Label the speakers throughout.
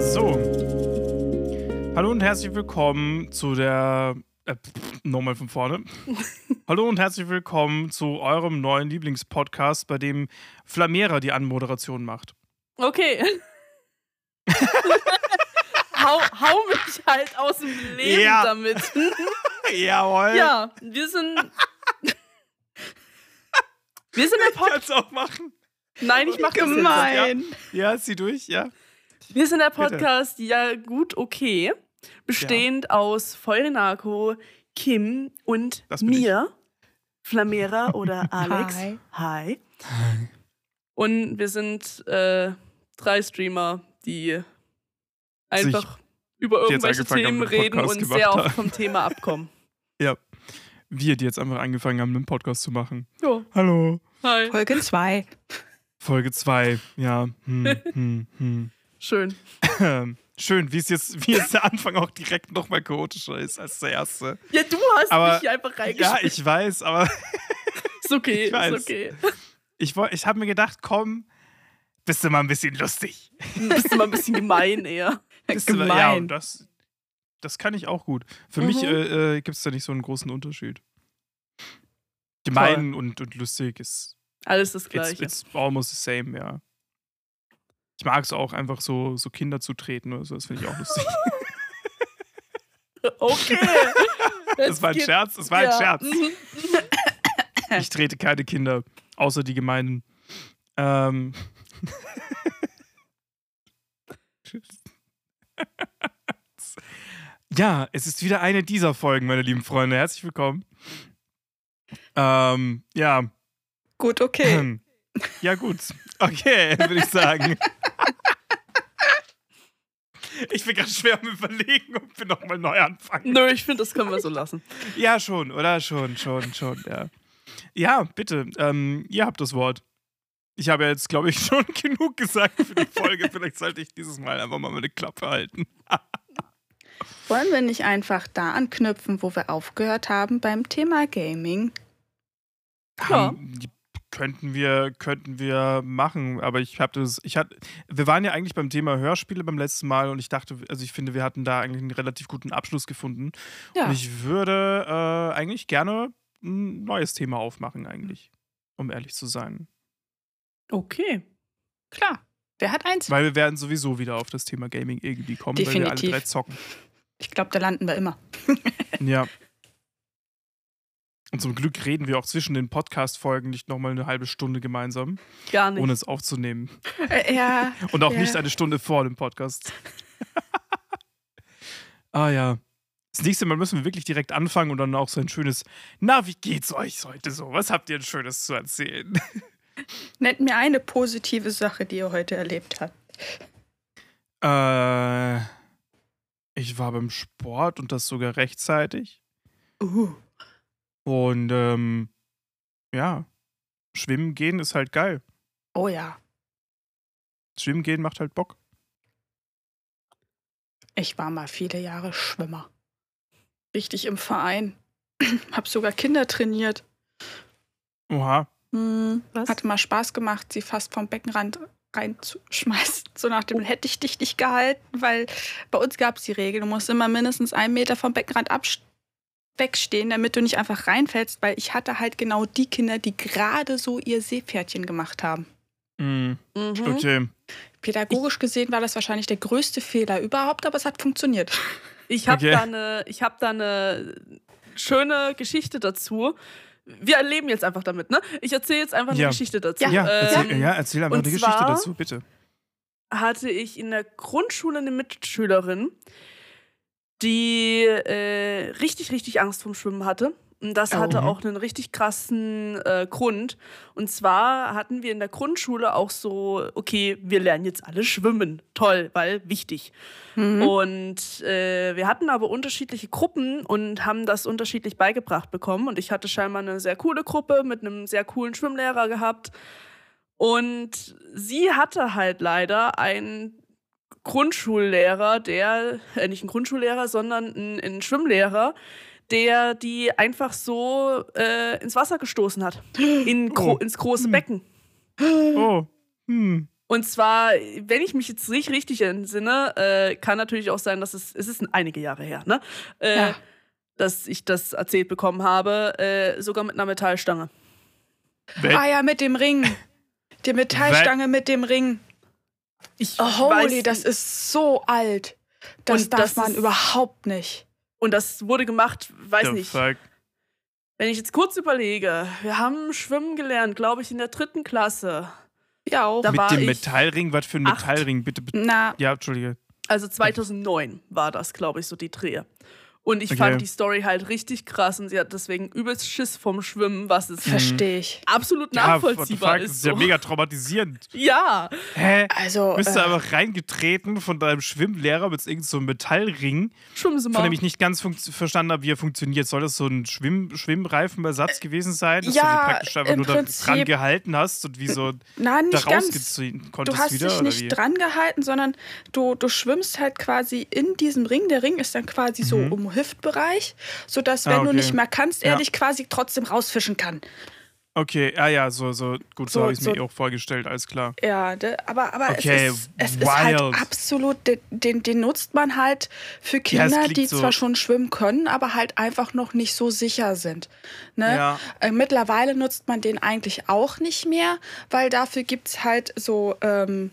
Speaker 1: So. Hallo und herzlich willkommen zu der. Äh, Nochmal von vorne. Hallo und herzlich willkommen zu eurem neuen Lieblingspodcast, bei dem Flamera die Anmoderation macht.
Speaker 2: Okay. hau, hau mich halt aus dem Leben
Speaker 1: Ja.
Speaker 2: damit.
Speaker 1: Jawohl.
Speaker 2: ja, wir sind. Wir sind der
Speaker 1: Ich
Speaker 2: Pod
Speaker 1: kann's auch machen.
Speaker 2: Nein, ich mach das jetzt.
Speaker 1: Gemein. Ja, zieh durch, ja.
Speaker 2: Wir sind der
Speaker 1: Bitte.
Speaker 2: Podcast Ja gut okay, bestehend aus Feuernarko, Kim und
Speaker 1: Das bin ich.
Speaker 2: mir, Flamera oder Alex.
Speaker 3: Hi.
Speaker 2: Hi. Und wir sind äh, drei Streamer, die einfach über
Speaker 1: jetzt
Speaker 2: irgendwelche Themen reden
Speaker 1: Podcast
Speaker 2: und sehr oft vom Thema abkommen.
Speaker 1: Wir, die jetzt einfach angefangen haben, einen Podcast zu machen.
Speaker 2: Ja.
Speaker 1: Hallo.
Speaker 2: Hi.
Speaker 3: Folge 2.
Speaker 1: Folge 2. Ja. Hm, hm, hm.
Speaker 2: Schön.
Speaker 1: Ähm, Schön, wie es jetzt, wie jetzt der Anfang auch direkt nochmal chaotischer ist als der erste.
Speaker 2: Ja, du hast
Speaker 1: Aber-
Speaker 2: mich hier einfach
Speaker 1: Ja,
Speaker 2: reingeschmissen.
Speaker 1: ich weiß, aber
Speaker 2: ist okay,
Speaker 1: ich weiß.
Speaker 2: ist okay.
Speaker 1: ich, ich habe mir gedacht, komm, bist du mal ein bisschen lustig.
Speaker 2: Bist du mal ein bisschen gemein eher.
Speaker 1: Bist du mal-
Speaker 3: Gemein.
Speaker 1: Ja, und das, das kann ich auch gut. Für mich
Speaker 2: Mhm.
Speaker 1: äh, äh, gibt es da nicht so einen großen Unterschied. Gemein und, und lustig ist
Speaker 2: Alles das
Speaker 1: it's,
Speaker 2: Gleiche.
Speaker 1: it's almost the same, ja. Ich mag es auch einfach so, so Kinder zu treten oder so, das finde ich auch lustig.
Speaker 2: Okay.
Speaker 1: das war ein Scherz, das war ein
Speaker 2: ja.
Speaker 1: Scherz.
Speaker 2: Mhm.
Speaker 1: Ich trete keine Kinder, außer die gemeinen. Ähm. ja, es ist wieder eine dieser Folgen, meine lieben Freunde. Herzlich willkommen. Ähm, ja.
Speaker 3: Gut, okay.
Speaker 1: Ja, gut. Okay, würde ich sagen. Ich bin ganz schwer am überlegen, ob wir nochmal neu anfangen.
Speaker 2: Nö, ich finde, das können wir so lassen.
Speaker 1: Ja, schon, oder? Schon, schon, schon, ja. Ja, bitte, ähm, ihr habt das Wort. Ich habe ja jetzt, glaube ich, schon genug gesagt für die Folge. Vielleicht sollte ich dieses Mal einfach mal meine Klappe halten.
Speaker 3: Wollen wir nicht einfach da anknüpfen, wo wir aufgehört haben beim Thema Gaming?
Speaker 2: Ja.
Speaker 1: Ähm, die könnten wir, könnten wir machen, aber ich habe das, ich hatte, wir waren ja eigentlich beim Thema Hörspiele beim letzten Mal und ich dachte, also ich finde, wir hatten da eigentlich einen relativ guten Abschluss gefunden.
Speaker 3: Ja.
Speaker 1: Und ich würde äh, eigentlich gerne ein neues Thema aufmachen, eigentlich, um ehrlich zu sein.
Speaker 2: Okay.
Speaker 3: Klar. Wer hat eins?
Speaker 1: Weil wir werden sowieso wieder auf das Thema Gaming irgendwie kommen, weil wir alle
Speaker 3: Definitiv.
Speaker 1: drei zocken.
Speaker 3: Ich glaube, da landen wir immer.
Speaker 1: Ja. Und zum Glück reden wir auch zwischen den Podcast-Folgen nicht nochmal eine halbe Stunde gemeinsam,
Speaker 2: Gar nicht.
Speaker 1: ohne es aufzunehmen.
Speaker 3: Äh, ja.
Speaker 1: Und auch
Speaker 3: Ja.
Speaker 1: nicht eine Stunde vor dem Podcast. ah ja. Das nächste Mal müssen wir wirklich direkt anfangen und dann auch so ein schönes, na, wie geht's euch heute so? Was habt ihr ein Schönes zu erzählen?
Speaker 3: Nennt mir eine positive Sache, die ihr heute erlebt habt.
Speaker 1: äh, ich war beim Sport und das sogar rechtzeitig.
Speaker 3: Uh.
Speaker 1: Und ähm, ja, schwimmen gehen ist halt geil.
Speaker 3: Oh ja.
Speaker 1: Schwimmen gehen macht halt Bock.
Speaker 3: Ich war mal viele Jahre Schwimmer. Richtig im Verein. Hab sogar Kinder trainiert.
Speaker 1: Oha.
Speaker 3: Hm.
Speaker 2: Was?
Speaker 3: Hatte mal Spaß gemacht, sie fast vom Beckenrand reinzuschmeißen. So nach dem hätte ich dich nicht gehalten, weil bei uns gab es die Regel, du musst immer mindestens einen Meter vom Beckenrand abst wegstehen, damit du nicht einfach reinfällst, weil ich hatte halt genau die Kinder, die gerade so ihr Seepferdchen gemacht haben.
Speaker 1: Mhm.
Speaker 2: Mhm.
Speaker 1: Okay.
Speaker 3: Pädagogisch gesehen war das wahrscheinlich der größte Fehler überhaupt, aber es hat funktioniert.
Speaker 2: Ich habe
Speaker 1: Okay.
Speaker 2: da eine, ich habe da eine schöne Geschichte dazu. Wir erleben jetzt einfach damit, ne? Ich erzähle jetzt einfach eine
Speaker 1: Ja.
Speaker 2: Geschichte dazu.
Speaker 3: Ja,
Speaker 1: Ja, erzähl,
Speaker 2: Ähm,
Speaker 1: ja, erzähl einfach eine Geschichte dazu, bitte.
Speaker 2: hatte ich in der Grundschule eine Mitschülerin, die äh, richtig, richtig Angst vom Schwimmen hatte. Und das
Speaker 3: Oh.
Speaker 2: hatte
Speaker 1: Mhm.
Speaker 2: auch einen richtig krassen äh, Grund. Und zwar hatten wir in der Grundschule auch so, okay, wir lernen jetzt alle schwimmen. Toll, weil wichtig.
Speaker 3: Mhm.
Speaker 2: Und äh, wir hatten aber unterschiedliche Gruppen und haben das unterschiedlich beigebracht bekommen. Und ich hatte scheinbar eine sehr coole Gruppe mit einem sehr coolen Schwimmlehrer gehabt. Und sie hatte halt leider einen Grundschullehrer, der, äh, nicht einen Grundschullehrer, sondern einen, einen Schwimmlehrer, der die einfach so äh, ins Wasser gestoßen hat. In gro
Speaker 1: Oh.
Speaker 2: ins große
Speaker 1: Hm.
Speaker 2: Becken.
Speaker 1: Oh. Hm.
Speaker 2: Und zwar, wenn ich mich jetzt nicht richtig entsinne, äh, kann natürlich auch sein, dass es, es ist einige Jahre her, ne? Äh,
Speaker 3: Ja.
Speaker 2: Dass ich das erzählt bekommen habe, äh, sogar mit einer Metallstange.
Speaker 1: Wel-
Speaker 3: Ah ja, mit dem Ring. Die Metallstange mit dem Ring.
Speaker 2: Ich
Speaker 3: Oh, holy,
Speaker 2: weiß-
Speaker 3: das ist so alt. Das darf
Speaker 2: das
Speaker 3: man
Speaker 2: ist-
Speaker 3: überhaupt nicht.
Speaker 2: Und das wurde gemacht, weiß
Speaker 1: the
Speaker 2: nicht.
Speaker 1: fuck?
Speaker 2: Wenn ich jetzt kurz überlege, wir haben Schwimmen gelernt, glaube ich, in der dritten Klasse.
Speaker 3: Ja, auch.
Speaker 2: Da
Speaker 1: Mit
Speaker 2: war
Speaker 1: dem Metallring? Was für ein
Speaker 2: acht.
Speaker 1: Metallring? Bitte, bitte.
Speaker 3: Na,
Speaker 1: Ja, Entschuldige.
Speaker 2: Also 2009 war das, glaube ich, so die Drehe. Und ich
Speaker 1: Okay.
Speaker 2: fand die Story halt richtig krass und sie hat deswegen übelst Schiss vom Schwimmen, was es
Speaker 3: verstehe ich.
Speaker 2: absolut
Speaker 1: Ja,
Speaker 2: nachvollziehbar
Speaker 1: fuck? Das
Speaker 2: ist.
Speaker 1: ist ja
Speaker 2: so.
Speaker 1: mega traumatisierend.
Speaker 2: Ja,
Speaker 1: Hä?
Speaker 3: Also,
Speaker 1: Bist du
Speaker 3: äh,
Speaker 1: einfach reingetreten von deinem Schwimmlehrer mit irgendeinem so einem Metallring,
Speaker 2: schwimmen Sie
Speaker 1: von
Speaker 2: mal.
Speaker 1: dem ich nicht ganz verstanden habe, wie er funktioniert. Soll das so ein Schwimm Schwimmreifenersatz gewesen sein, dass
Speaker 3: ja,
Speaker 1: du sie praktisch einfach nur da
Speaker 3: Prinzip-
Speaker 1: dran gehalten hast und wie so
Speaker 3: na,
Speaker 1: da
Speaker 3: nicht ganz.
Speaker 1: rausgezogen
Speaker 3: Du
Speaker 1: konntest
Speaker 3: hast
Speaker 1: wieder?
Speaker 3: dich nicht
Speaker 1: wie?
Speaker 3: dran gehalten, sondern du, du schwimmst halt quasi in diesem Ring. Der Ring ist dann quasi so
Speaker 1: Mhm.
Speaker 3: Hüftbereich, sodass, wenn
Speaker 1: Ah,
Speaker 3: du
Speaker 1: okay.
Speaker 3: nicht mehr kannst, er
Speaker 1: Ja.
Speaker 3: dich quasi trotzdem rausfischen kann.
Speaker 1: Okay, ja, ja, so, so, gut, so,
Speaker 3: So-
Speaker 1: habe ich es
Speaker 3: so-
Speaker 1: mir eh auch vorgestellt, alles klar.
Speaker 3: Ja, de, aber, aber
Speaker 1: Okay,
Speaker 3: es, ist, es ist halt absolut, den, den, nutzt man halt für
Speaker 1: Ja,
Speaker 3: Kinder,
Speaker 1: klingt
Speaker 3: die
Speaker 1: so-
Speaker 3: zwar schon schwimmen können, aber halt einfach noch nicht so sicher sind. Ne?
Speaker 1: Ja.
Speaker 3: Äh, mittlerweile nutzt man den eigentlich auch nicht mehr, weil dafür gibt es halt so ähm,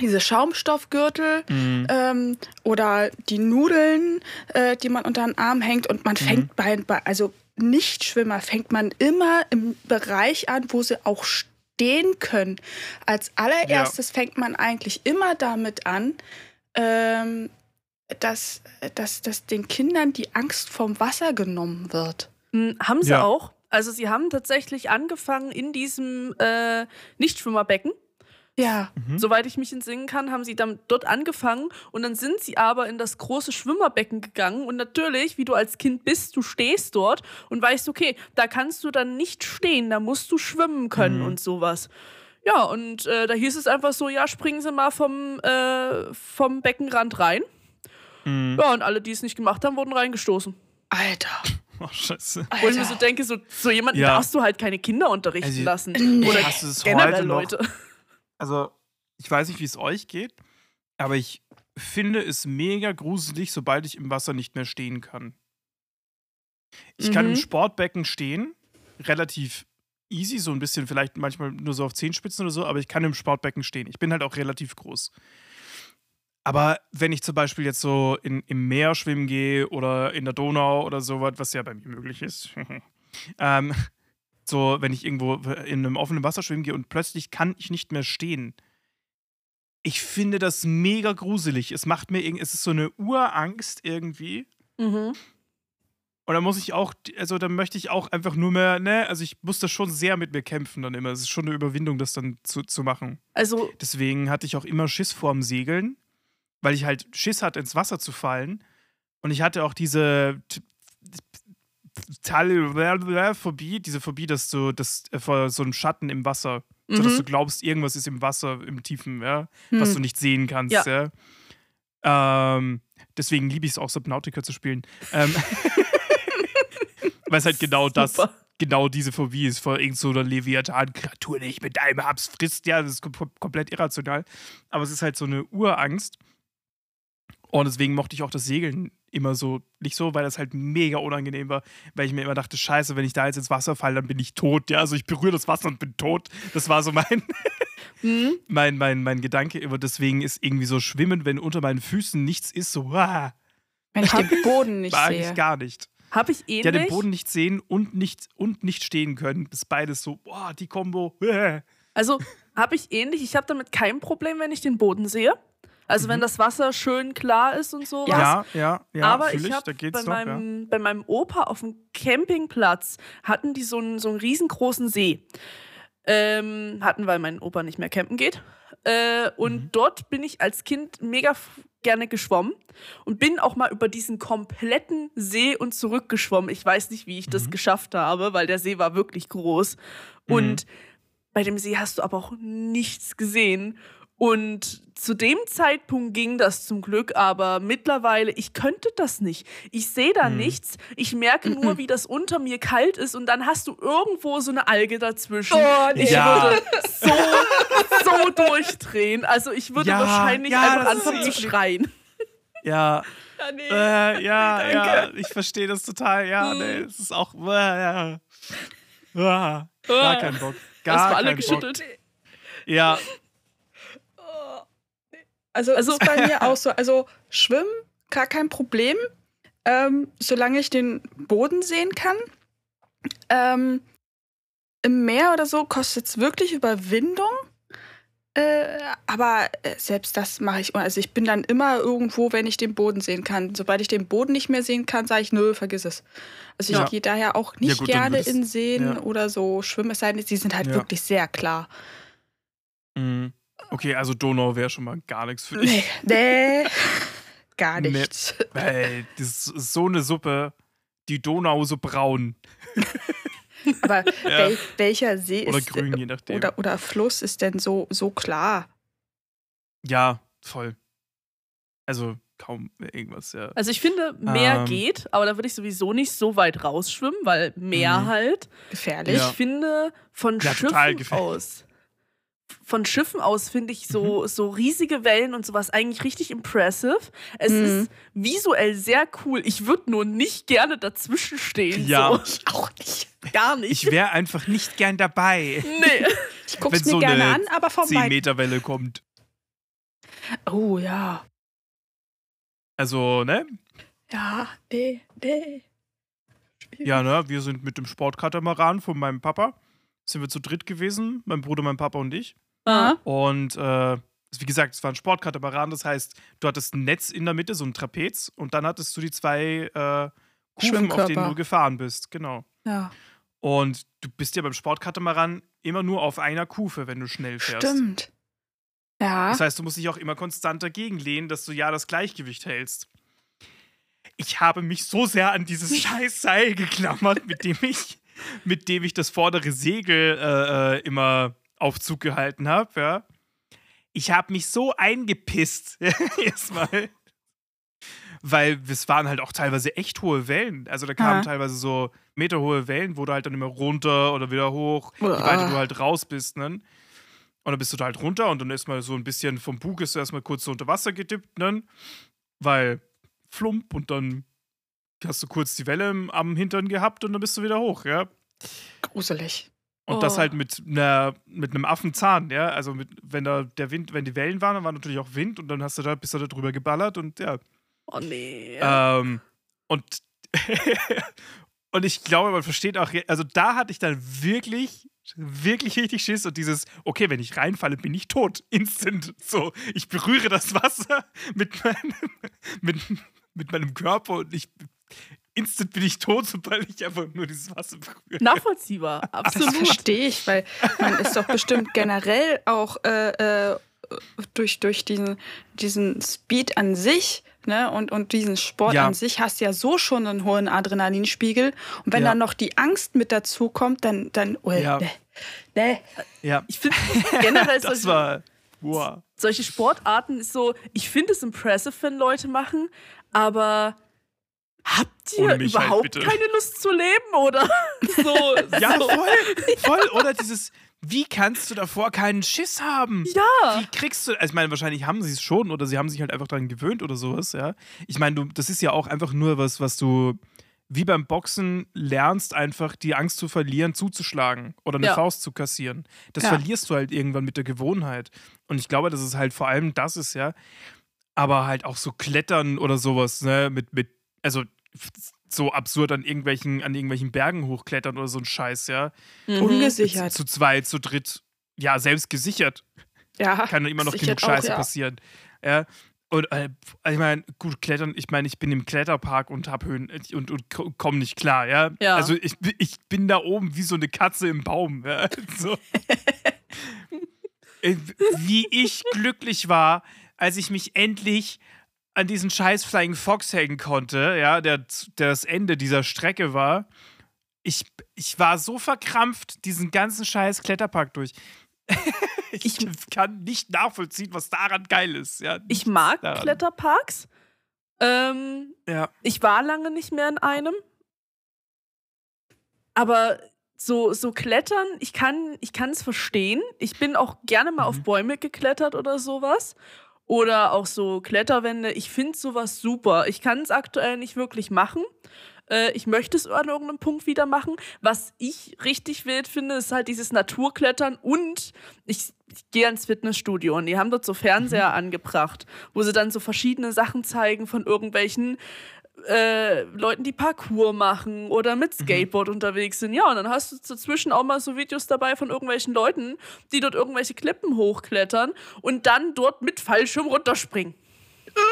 Speaker 3: diese Schaumstoffgürtel
Speaker 1: Mhm.
Speaker 3: ähm, oder die Nudeln, äh, die man unter den Arm hängt und man
Speaker 1: Mhm.
Speaker 3: fängt bei, bei also Nichtschwimmer fängt man immer im Bereich an, wo sie auch stehen können. Als allererstes fängt man eigentlich immer damit an, ähm, dass, dass, dass den Kindern die Angst vom Wasser genommen wird.
Speaker 2: Hm, haben sie
Speaker 1: Ja.
Speaker 2: auch. Also sie haben tatsächlich angefangen in diesem äh, Nichtschwimmerbecken.
Speaker 3: Ja.
Speaker 1: Mhm.
Speaker 2: Soweit ich mich entsinnen kann, haben sie dann dort angefangen und dann sind sie aber in das große Schwimmerbecken gegangen und natürlich, wie du als Kind bist, du stehst dort und weißt, okay, da kannst du dann nicht stehen, da musst du schwimmen können
Speaker 1: Mhm.
Speaker 2: und sowas. Ja, und äh, da hieß es einfach so, ja, springen Sie mal vom, äh, vom Beckenrand rein.
Speaker 1: Mhm.
Speaker 2: Ja, und alle, die es nicht gemacht haben, wurden reingestoßen.
Speaker 3: Alter.
Speaker 1: Oh, scheiße.
Speaker 2: Wo ich mir
Speaker 3: Alter.
Speaker 2: so denke, so, so jemanden
Speaker 1: Ja.
Speaker 2: darfst du halt keine Kinder unterrichten
Speaker 1: Also,
Speaker 2: lassen.
Speaker 3: nee.
Speaker 2: Oder
Speaker 1: Hast du es
Speaker 2: generell
Speaker 1: heute noch? Also, ich weiß nicht, wie es euch geht, aber ich finde es mega gruselig, sobald ich im Wasser nicht mehr stehen kann. Ich kann im
Speaker 2: Mhm.
Speaker 1: Sportbecken stehen, relativ easy, so ein bisschen, vielleicht manchmal nur so auf Zehenspitzen oder so, aber ich kann im Sportbecken stehen. Ich bin halt auch relativ groß. Aber wenn ich zum Beispiel jetzt so in, im Meer schwimmen gehe oder in der Donau oder sowas, was ja bei mir möglich ist, ähm, so, wenn ich irgendwo in einem offenen Wasser schwimmen gehe und plötzlich kann ich nicht mehr stehen. Ich finde das mega gruselig. Es macht mir irgendwie, es ist so eine Urangst irgendwie.
Speaker 2: Mhm.
Speaker 1: Und da muss ich auch, also da möchte ich auch einfach nur mehr, ne, also ich muss das schon sehr mit mir kämpfen dann immer. Es ist schon eine Überwindung, das dann zu, zu machen.
Speaker 2: Also,
Speaker 1: Deswegen hatte ich auch immer Schiss vorm Segeln, weil ich halt Schiss hatte, ins Wasser zu fallen. Und ich hatte auch diese Phobie, diese Phobie, dass du das äh, vor so einem Schatten im Wasser,
Speaker 2: Mhm.
Speaker 1: du glaubst, irgendwas ist im Wasser, im Tiefen, ja,
Speaker 2: hm.
Speaker 1: was du nicht sehen kannst,
Speaker 2: Ja.
Speaker 1: ja. Ähm, deswegen liebe ich es auch, Subnautica zu spielen. Ähm, weil es halt genau das,
Speaker 2: Super.
Speaker 1: genau diese Phobie ist vor irgend so Leviathan-Kreatur, die ich mit einem Haps frisst. Ja, das ist kom komplett irrational. Aber es ist halt so eine Urangst. Und deswegen mochte ich auch das Segeln immer so nicht so, weil das halt mega unangenehm war, weil ich mir immer dachte, scheiße, wenn ich da jetzt ins Wasser falle, dann bin ich tot. Ja, also ich berühre das Wasser und bin tot. Das war so mein,
Speaker 2: Hm?
Speaker 1: mein, mein, mein Gedanke immer. Deswegen ist irgendwie so Schwimmen, wenn unter meinen Füßen nichts ist, so, ah,
Speaker 3: Wenn ich den Boden nicht
Speaker 1: mag
Speaker 3: sehe.
Speaker 1: ich gar nicht.
Speaker 2: Habe ich ähnlich.
Speaker 1: Ja, den Boden nicht sehen und nicht, und nicht stehen können. Das ist beides so, boah, die Kombo.
Speaker 2: Also habe ich ähnlich. Ich habe damit kein Problem, wenn ich den Boden sehe. Also wenn
Speaker 1: Mhm.
Speaker 2: das Wasser schön klar ist und sowas.
Speaker 1: Ja, ja, ja.
Speaker 2: Aber ich habe
Speaker 1: geht's
Speaker 2: bei,
Speaker 1: noch, ja.
Speaker 2: meinem, bei meinem Opa auf dem Campingplatz hatten die so einen, so einen riesengroßen See. Ähm, hatten, weil mein Opa nicht mehr campen geht. Äh, und
Speaker 1: Mhm.
Speaker 2: dort bin ich als Kind mega gerne geschwommen und bin auch mal über diesen kompletten See und zurückgeschwommen. Ich weiß nicht, wie ich das
Speaker 1: Mhm.
Speaker 2: geschafft habe, weil der See war wirklich groß.
Speaker 1: Mhm.
Speaker 2: Und bei dem See hast du aber auch nichts gesehen. Und zu dem Zeitpunkt ging das zum Glück, aber mittlerweile, ich könnte das nicht. Ich sehe da
Speaker 1: Hm.
Speaker 2: nichts. Ich merke nur, wie das unter mir kalt ist und dann hast du irgendwo so eine Alge dazwischen.
Speaker 3: Oh, nee.
Speaker 2: Ich
Speaker 1: Ja.
Speaker 2: würde so, so durchdrehen. Also ich würde
Speaker 1: Ja,
Speaker 2: wahrscheinlich
Speaker 1: ja,
Speaker 2: einfach anfangen zu schreien.
Speaker 1: Ja,
Speaker 3: Ja, nee.
Speaker 1: äh, ja, ja, ich verstehe das total. Ja,
Speaker 2: Mhm.
Speaker 1: nee, es ist auch. Äh, ja. Ah, gar kein Bock. Gar
Speaker 2: Hast du alle
Speaker 1: kein Bock.
Speaker 2: geschüttelt?
Speaker 1: Ja,
Speaker 3: Also,
Speaker 2: Also-
Speaker 3: ist bei mir auch so. Also Schwimmen, gar kein Problem, ähm, solange ich den Boden sehen kann. Ähm, Im Meer oder so kostet es wirklich Überwindung. Äh, aber äh, selbst das mache ich. Also ich bin dann immer irgendwo, wenn ich den Boden sehen kann. Sobald ich den Boden nicht mehr sehen kann, sage ich, nö, vergiss es. Also ich
Speaker 1: Ja.
Speaker 3: gehe daher auch nicht
Speaker 1: gut, dann
Speaker 3: gerne in Seen
Speaker 1: ja.
Speaker 3: oder so schwimmen. Es sei denn, sie sind halt
Speaker 1: Ja.
Speaker 3: wirklich sehr klar.
Speaker 1: Mhm. Okay, also Donau wäre schon mal gar nichts für dich.
Speaker 3: Nee, nee, gar
Speaker 1: Nee.
Speaker 3: nichts.
Speaker 1: Ey, das ist so eine Suppe. Die Donau so braun.
Speaker 3: Aber
Speaker 1: Ja.
Speaker 3: wel, welcher See
Speaker 1: Oder
Speaker 3: ist
Speaker 1: grün, je nachdem.
Speaker 3: oder, oder Fluss ist denn so, so klar?
Speaker 1: Ja, voll. Also kaum irgendwas, ja.
Speaker 2: Also ich finde, Meer
Speaker 1: Ähm.
Speaker 2: geht, aber da würde ich sowieso nicht so weit rausschwimmen, weil Meer
Speaker 1: Mhm.
Speaker 2: halt.
Speaker 3: Gefährlich?
Speaker 1: Ja.
Speaker 2: Ich finde von
Speaker 1: Ja,
Speaker 2: Schiffen aus. Von Schiffen aus finde ich so,
Speaker 1: Mhm.
Speaker 2: so riesige Wellen und sowas eigentlich richtig impressive. Es
Speaker 3: Mhm.
Speaker 2: ist visuell sehr cool. Ich würde nur nicht gerne dazwischen stehen.
Speaker 1: Ja.
Speaker 2: So.
Speaker 3: Auch nicht.
Speaker 2: Gar nicht.
Speaker 1: Ich wäre einfach nicht gern dabei,
Speaker 2: nee.
Speaker 3: Ich guck's
Speaker 1: wenn
Speaker 3: mir
Speaker 1: so
Speaker 3: gerne an, aber vom
Speaker 1: 10
Speaker 3: Weiten.
Speaker 1: Meter Welle kommt.
Speaker 3: Oh ja.
Speaker 1: Also, ne?
Speaker 3: Ja, nee, nee.
Speaker 1: Ja, ne? Wir sind mit dem Sportkatamaran von meinem Papa. Sind wir zu dritt gewesen, mein Bruder, mein Papa und ich.
Speaker 3: Ah.
Speaker 1: Und äh, wie gesagt, es war ein Sportkatamaran, das heißt, du hattest ein Netz in der Mitte, so ein Trapez, und dann hattest du die zwei äh, Kufen, auf denen du gefahren bist. Genau.
Speaker 3: Ja,
Speaker 1: Und du bist ja beim Sportkatamaran immer nur auf einer Kufe, wenn du schnell fährst.
Speaker 3: stimmt. Ja.
Speaker 1: Das heißt, du musst dich auch immer konstant dagegen lehnen, dass du ja das Gleichgewicht hältst. Ich habe mich so sehr an dieses scheiß Seil geklammert, mit dem ich, mit dem ich das vordere Segel äh, äh, immer auf Zug gehalten habe. Ja. Ich habe mich so eingepisst erstmal, weil es waren halt auch teilweise echt hohe Wellen. Also da kamen
Speaker 3: Ah.
Speaker 1: teilweise so meterhohe Wellen, wo du halt dann immer runter oder wieder hoch, je weiter du halt raus bist. Ne? Und dann bist du da halt runter und dann erstmal so ein bisschen vom Bug ist du erstmal kurz so unter Wasser gedippt, ne? Weil flump und dann hast du kurz die Welle am Hintern gehabt und dann bist du wieder hoch, ja.
Speaker 3: Gruselig.
Speaker 1: Und das
Speaker 2: Oh.
Speaker 1: halt mit einer mit einem Affenzahn, ja. Also mit, wenn da der Wind, wenn die Wellen waren, dann war natürlich auch Wind und dann hast du da, bist du da drüber geballert und ja.
Speaker 2: Oh nee.
Speaker 1: Ähm, und, und ich glaube, man versteht auch, also da hatte ich dann wirklich, wirklich richtig Schiss und dieses, okay, wenn ich reinfalle, bin ich tot. Instant. So, ich berühre das Wasser mit meinem, mit, mit meinem Körper und ich instant bin ich tot, sobald ich einfach nur dieses Wasser berühre.
Speaker 2: Nachvollziehbar,
Speaker 3: Das
Speaker 2: absolut.
Speaker 3: verstehe ich, weil man ist doch bestimmt generell auch äh, äh, durch, durch diesen, diesen Speed an sich ne, und, und diesen Sport
Speaker 1: Ja.
Speaker 3: an sich hast du ja so schon einen hohen Adrenalinspiegel. Und wenn
Speaker 1: Ja.
Speaker 3: dann noch die Angst mit dazu kommt, dann, dann oh,
Speaker 1: Ja.
Speaker 3: ne, ne.
Speaker 1: Ja,
Speaker 2: Ich finde generell
Speaker 1: das
Speaker 2: solche,
Speaker 1: war, wow.
Speaker 2: solche Sportarten ist so, ich finde es impressive, wenn Leute machen, aber habt ihr
Speaker 1: mich halt,
Speaker 2: überhaupt
Speaker 1: bitte.
Speaker 2: keine Lust zu leben oder so?
Speaker 1: Ja,
Speaker 2: so.
Speaker 1: voll, voll. Oder dieses, wie kannst du davor keinen Schiss haben?
Speaker 2: Ja.
Speaker 1: Wie kriegst du, also ich meine, wahrscheinlich haben sie es schon oder sie haben sich halt einfach daran gewöhnt oder sowas, ja. Ich meine, du, das ist ja auch einfach nur was, was du wie beim Boxen lernst, einfach die Angst zu verlieren, zuzuschlagen oder eine
Speaker 2: Ja.
Speaker 1: Faust zu kassieren. Das
Speaker 3: Ja.
Speaker 1: verlierst du halt irgendwann mit der Gewohnheit. Und ich glaube, dass es halt vor allem das ist, ja. Aber halt auch so Klettern oder sowas, ne, mit, mit, also so absurd an irgendwelchen, an irgendwelchen Bergen hochklettern oder so ein Scheiß, ja.
Speaker 2: Mhm.
Speaker 3: Ungesichert.
Speaker 1: Zu zweit, zu dritt, ja, selbst gesichert
Speaker 3: Ja,
Speaker 1: kann immer noch genug
Speaker 3: auch,
Speaker 1: Scheiße
Speaker 3: ja.
Speaker 1: passieren. Ja. Und äh, ich meine, gut, klettern, ich meine, ich bin im Kletterpark und hab Höhen äh, und, und ko- komm nicht klar, ja.
Speaker 2: Ja.
Speaker 1: Also ich, ich bin da oben wie so eine Katze im Baum. Ja? So. Äh, wie ich glücklich war, als ich mich endlich an diesen scheiß Flying Fox hängen konnte, ja, der, der das Ende dieser Strecke war. Ich, ich war so verkrampft, diesen ganzen scheiß Kletterpark durch. ich,
Speaker 2: Ich-
Speaker 1: kann nicht nachvollziehen, was daran geil ist. Ja,
Speaker 2: Ich mag
Speaker 1: daran.
Speaker 2: Kletterparks. Ähm,
Speaker 1: Ja.
Speaker 2: ich war lange nicht mehr in einem. Aber so, so klettern, ich kann ich es verstehen. Ich bin auch gerne mal auf
Speaker 1: Mhm.
Speaker 2: Bäume geklettert oder sowas. Oder auch so Kletterwände. Ich finde sowas super. Ich kann es aktuell nicht wirklich machen. Äh, ich möchte es an irgendeinem Punkt wieder machen. Was ich richtig wild finde, ist halt dieses Naturklettern und ich, ich gehe ans Fitnessstudio und die haben dort so Fernseher angebracht, wo sie dann so verschiedene Sachen zeigen von irgendwelchen äh, Leuten, die Parkour machen oder mit Skateboard unterwegs sind. Ja, und dann hast du dazwischen auch mal so Videos dabei von irgendwelchen Leuten, die dort irgendwelche Klippen hochklettern und dann dort mit Fallschirm runterspringen.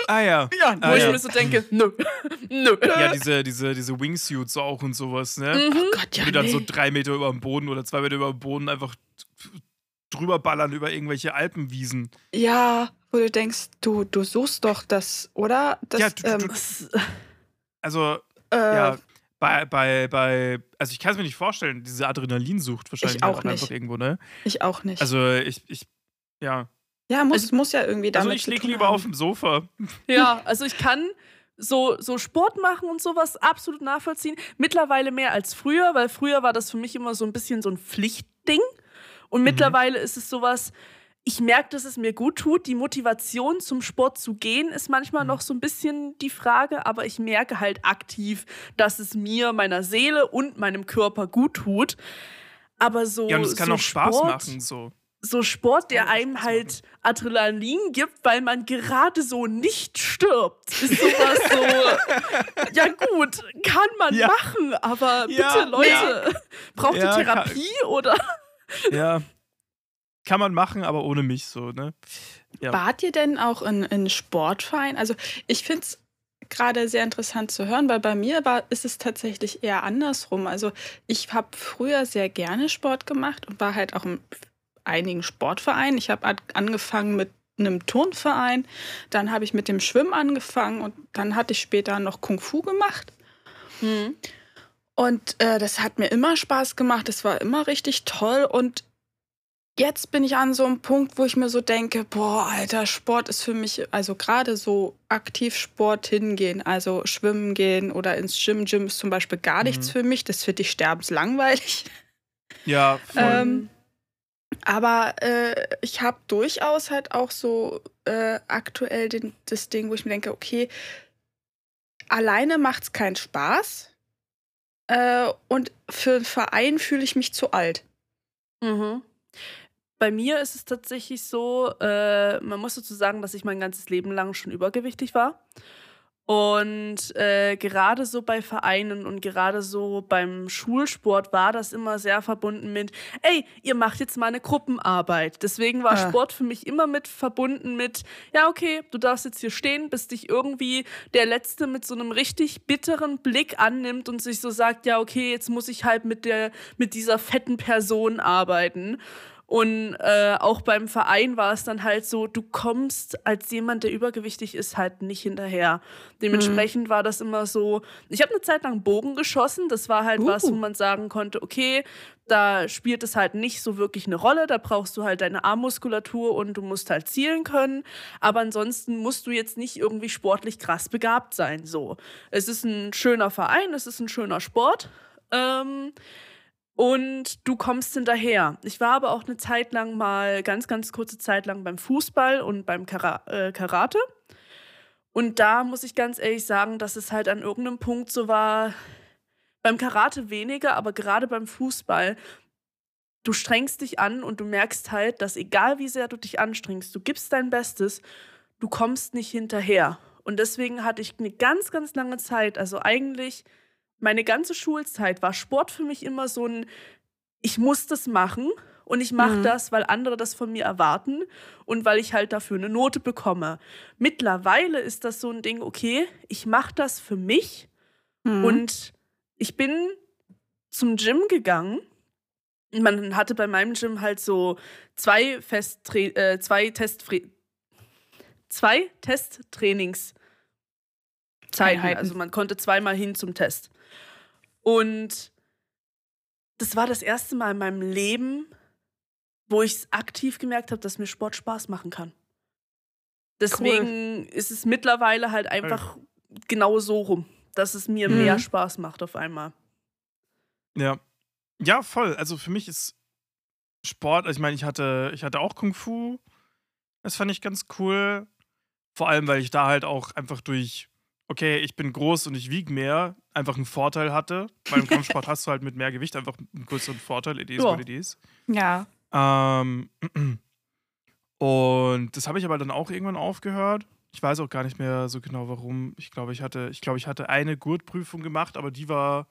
Speaker 1: Ah ja.
Speaker 3: Ja,
Speaker 1: Ah,
Speaker 2: Wo ich
Speaker 1: ja.
Speaker 2: mir so denke, nö, nö.
Speaker 1: Ja, diese, diese, diese Wingsuits auch und sowas, ne?
Speaker 2: Mhm.
Speaker 3: Oh Gott, ja,
Speaker 1: die dann so
Speaker 3: nee.
Speaker 1: drei Meter über dem Boden oder zwei Meter über dem Boden einfach drüber ballern über irgendwelche Alpenwiesen.
Speaker 3: ja, wo du denkst, du, du suchst doch das, oder? Das,
Speaker 1: Ja, du- du-
Speaker 3: ähm,
Speaker 1: du-
Speaker 2: Das-
Speaker 1: Also,
Speaker 3: äh,
Speaker 1: ja, bei, bei, bei, also ich kann es mir nicht vorstellen, diese Adrenalinsucht wahrscheinlich
Speaker 3: auch
Speaker 1: halt
Speaker 3: nicht.
Speaker 1: einfach irgendwo, ne?
Speaker 3: ich auch nicht.
Speaker 1: Also ich, ich, ja.
Speaker 3: ja, muss,
Speaker 2: also-
Speaker 3: muss ja irgendwie
Speaker 1: Also
Speaker 3: damit
Speaker 1: ich
Speaker 3: zu
Speaker 1: lieg
Speaker 3: tun
Speaker 1: lieber
Speaker 3: haben.
Speaker 1: auf dem Sofa.
Speaker 2: Ja, also ich kann so, so Sport machen und sowas absolut nachvollziehen. Mittlerweile mehr als früher, weil früher war das für mich immer so ein bisschen so ein Pflichtding. Und
Speaker 1: Mhm.
Speaker 2: mittlerweile ist es sowas, ich merke, dass es mir gut tut. Die Motivation zum Sport zu gehen ist manchmal
Speaker 1: Mhm.
Speaker 2: noch so ein bisschen die Frage, aber ich merke halt aktiv, dass es mir, meiner Seele und meinem Körper gut tut. Aber so,
Speaker 1: Ja, und es kann
Speaker 2: so
Speaker 1: auch Spaß
Speaker 2: Sport,
Speaker 1: machen, so.
Speaker 2: so Sport, der einem halt Adrenalin gibt, weil man gerade so nicht stirbt. Ist sowas so, ja gut, kann man
Speaker 1: Ja.
Speaker 2: machen, aber bitte
Speaker 1: Ja,
Speaker 2: Leute, braucht
Speaker 1: Ja,
Speaker 2: ihr
Speaker 1: kann-
Speaker 2: Therapie oder?
Speaker 1: Ja. Kann man machen, aber ohne mich so, ne? Ja.
Speaker 3: Wart ihr denn auch in, in Sportverein? Also ich finde es gerade sehr interessant zu hören, weil bei mir war, ist es tatsächlich eher andersrum. Also ich habe früher sehr gerne Sport gemacht und war halt auch in einigen Sportvereinen. Ich habe angefangen mit einem Turnverein, dann habe ich mit dem Schwimmen angefangen und dann hatte ich später noch Kung Fu gemacht. Und äh, das hat mir immer Spaß gemacht. Das war immer richtig toll. Und jetzt bin ich an so einem Punkt, wo ich mir so denke, boah, alter, Sport ist für mich, also gerade so aktiv Sport hingehen, also schwimmen gehen oder ins Gym. Gym ist zum Beispiel gar nichts
Speaker 1: Mhm.
Speaker 3: für mich. Das finde ich sterbenslangweilig.
Speaker 1: Ja, voll.
Speaker 3: Ähm, aber äh, ich habe durchaus halt auch so äh, aktuell den, das Ding, wo ich mir denke, okay, alleine macht es keinen Spaß. Äh, und für einen Verein fühle ich mich zu alt.
Speaker 2: Mhm. Bei mir ist es tatsächlich so, äh, man muss dazu sagen, dass ich mein ganzes Leben lang schon übergewichtig war. Und äh, gerade so bei Vereinen und gerade so beim Schulsport war das immer sehr verbunden mit, ey, ihr macht jetzt mal eine Gruppenarbeit. Deswegen war
Speaker 3: Ah.
Speaker 2: Sport für mich immer mit verbunden mit, ja, okay, du darfst jetzt hier stehen, bis dich irgendwie der Letzte mit so einem richtig bitteren Blick annimmt und sich so sagt, ja, okay, jetzt muss ich halt mit, der, mit dieser fetten Person arbeiten. Und äh, auch beim Verein war es dann halt so, du kommst als jemand, der übergewichtig ist, halt nicht hinterher. Dementsprechend war das immer so, ich habe eine Zeit lang Bogen geschossen, das war halt was, wo
Speaker 3: Uh.
Speaker 2: man sagen konnte, okay, da spielt es halt nicht so wirklich eine Rolle, da brauchst du halt deine Armmuskulatur und du musst halt zielen können, aber ansonsten musst du jetzt nicht irgendwie sportlich krass begabt sein, so. Es ist ein schöner Verein, es ist ein schöner Sport, ähm, und du kommst hinterher. Ich war aber auch eine Zeit lang mal, ganz, ganz kurze Zeit lang beim Fußball und beim Kara äh, Karate. Und da muss ich ganz ehrlich sagen, dass es halt an irgendeinem Punkt so war, beim Karate weniger, aber gerade beim Fußball, du strengst dich an und du merkst halt, dass egal wie sehr du dich anstrengst, du gibst dein Bestes, du kommst nicht hinterher. Und deswegen hatte ich eine ganz, ganz lange Zeit, also eigentlich meine ganze Schulzeit war Sport für mich immer so ein, ich muss das machen und ich mache
Speaker 3: Mhm.
Speaker 2: das, weil andere das von mir erwarten und weil ich halt dafür eine Note bekomme. Mittlerweile ist das so ein Ding, okay, ich mache das für mich
Speaker 3: Mhm.
Speaker 2: und ich bin zum Gym gegangen. Man hatte bei meinem Gym halt so zwei Festre äh, zwei Testfre zwei Testtrainingszeiten. Also man konnte zweimal hin zum Test. Und das war das erste Mal in meinem Leben, wo ich aktiv gemerkt habe, dass mir Sport Spaß machen kann. Deswegen ist es mittlerweile halt einfach genau so rum, dass es mir
Speaker 3: Mhm.
Speaker 2: mehr Spaß macht auf einmal.
Speaker 1: Ja. Ja, voll. Also für mich ist Sport, also ich meine, ich hatte, ich hatte auch Kung Fu. Das fand ich ganz cool. Vor allem, weil ich da halt auch einfach durch, okay, ich bin groß und ich wiege mehr, einfach einen Vorteil hatte. Weil im Kampfsport hast du halt mit mehr Gewicht einfach einen größeren Vorteil. It is
Speaker 2: Ja.
Speaker 1: what it is.
Speaker 3: Ja.
Speaker 1: Ähm, und das habe ich aber dann auch irgendwann aufgehört. Ich weiß auch gar nicht mehr so genau warum. Ich glaube, ich hatte, ich glaube, ich hatte eine Gurtprüfung gemacht, aber die war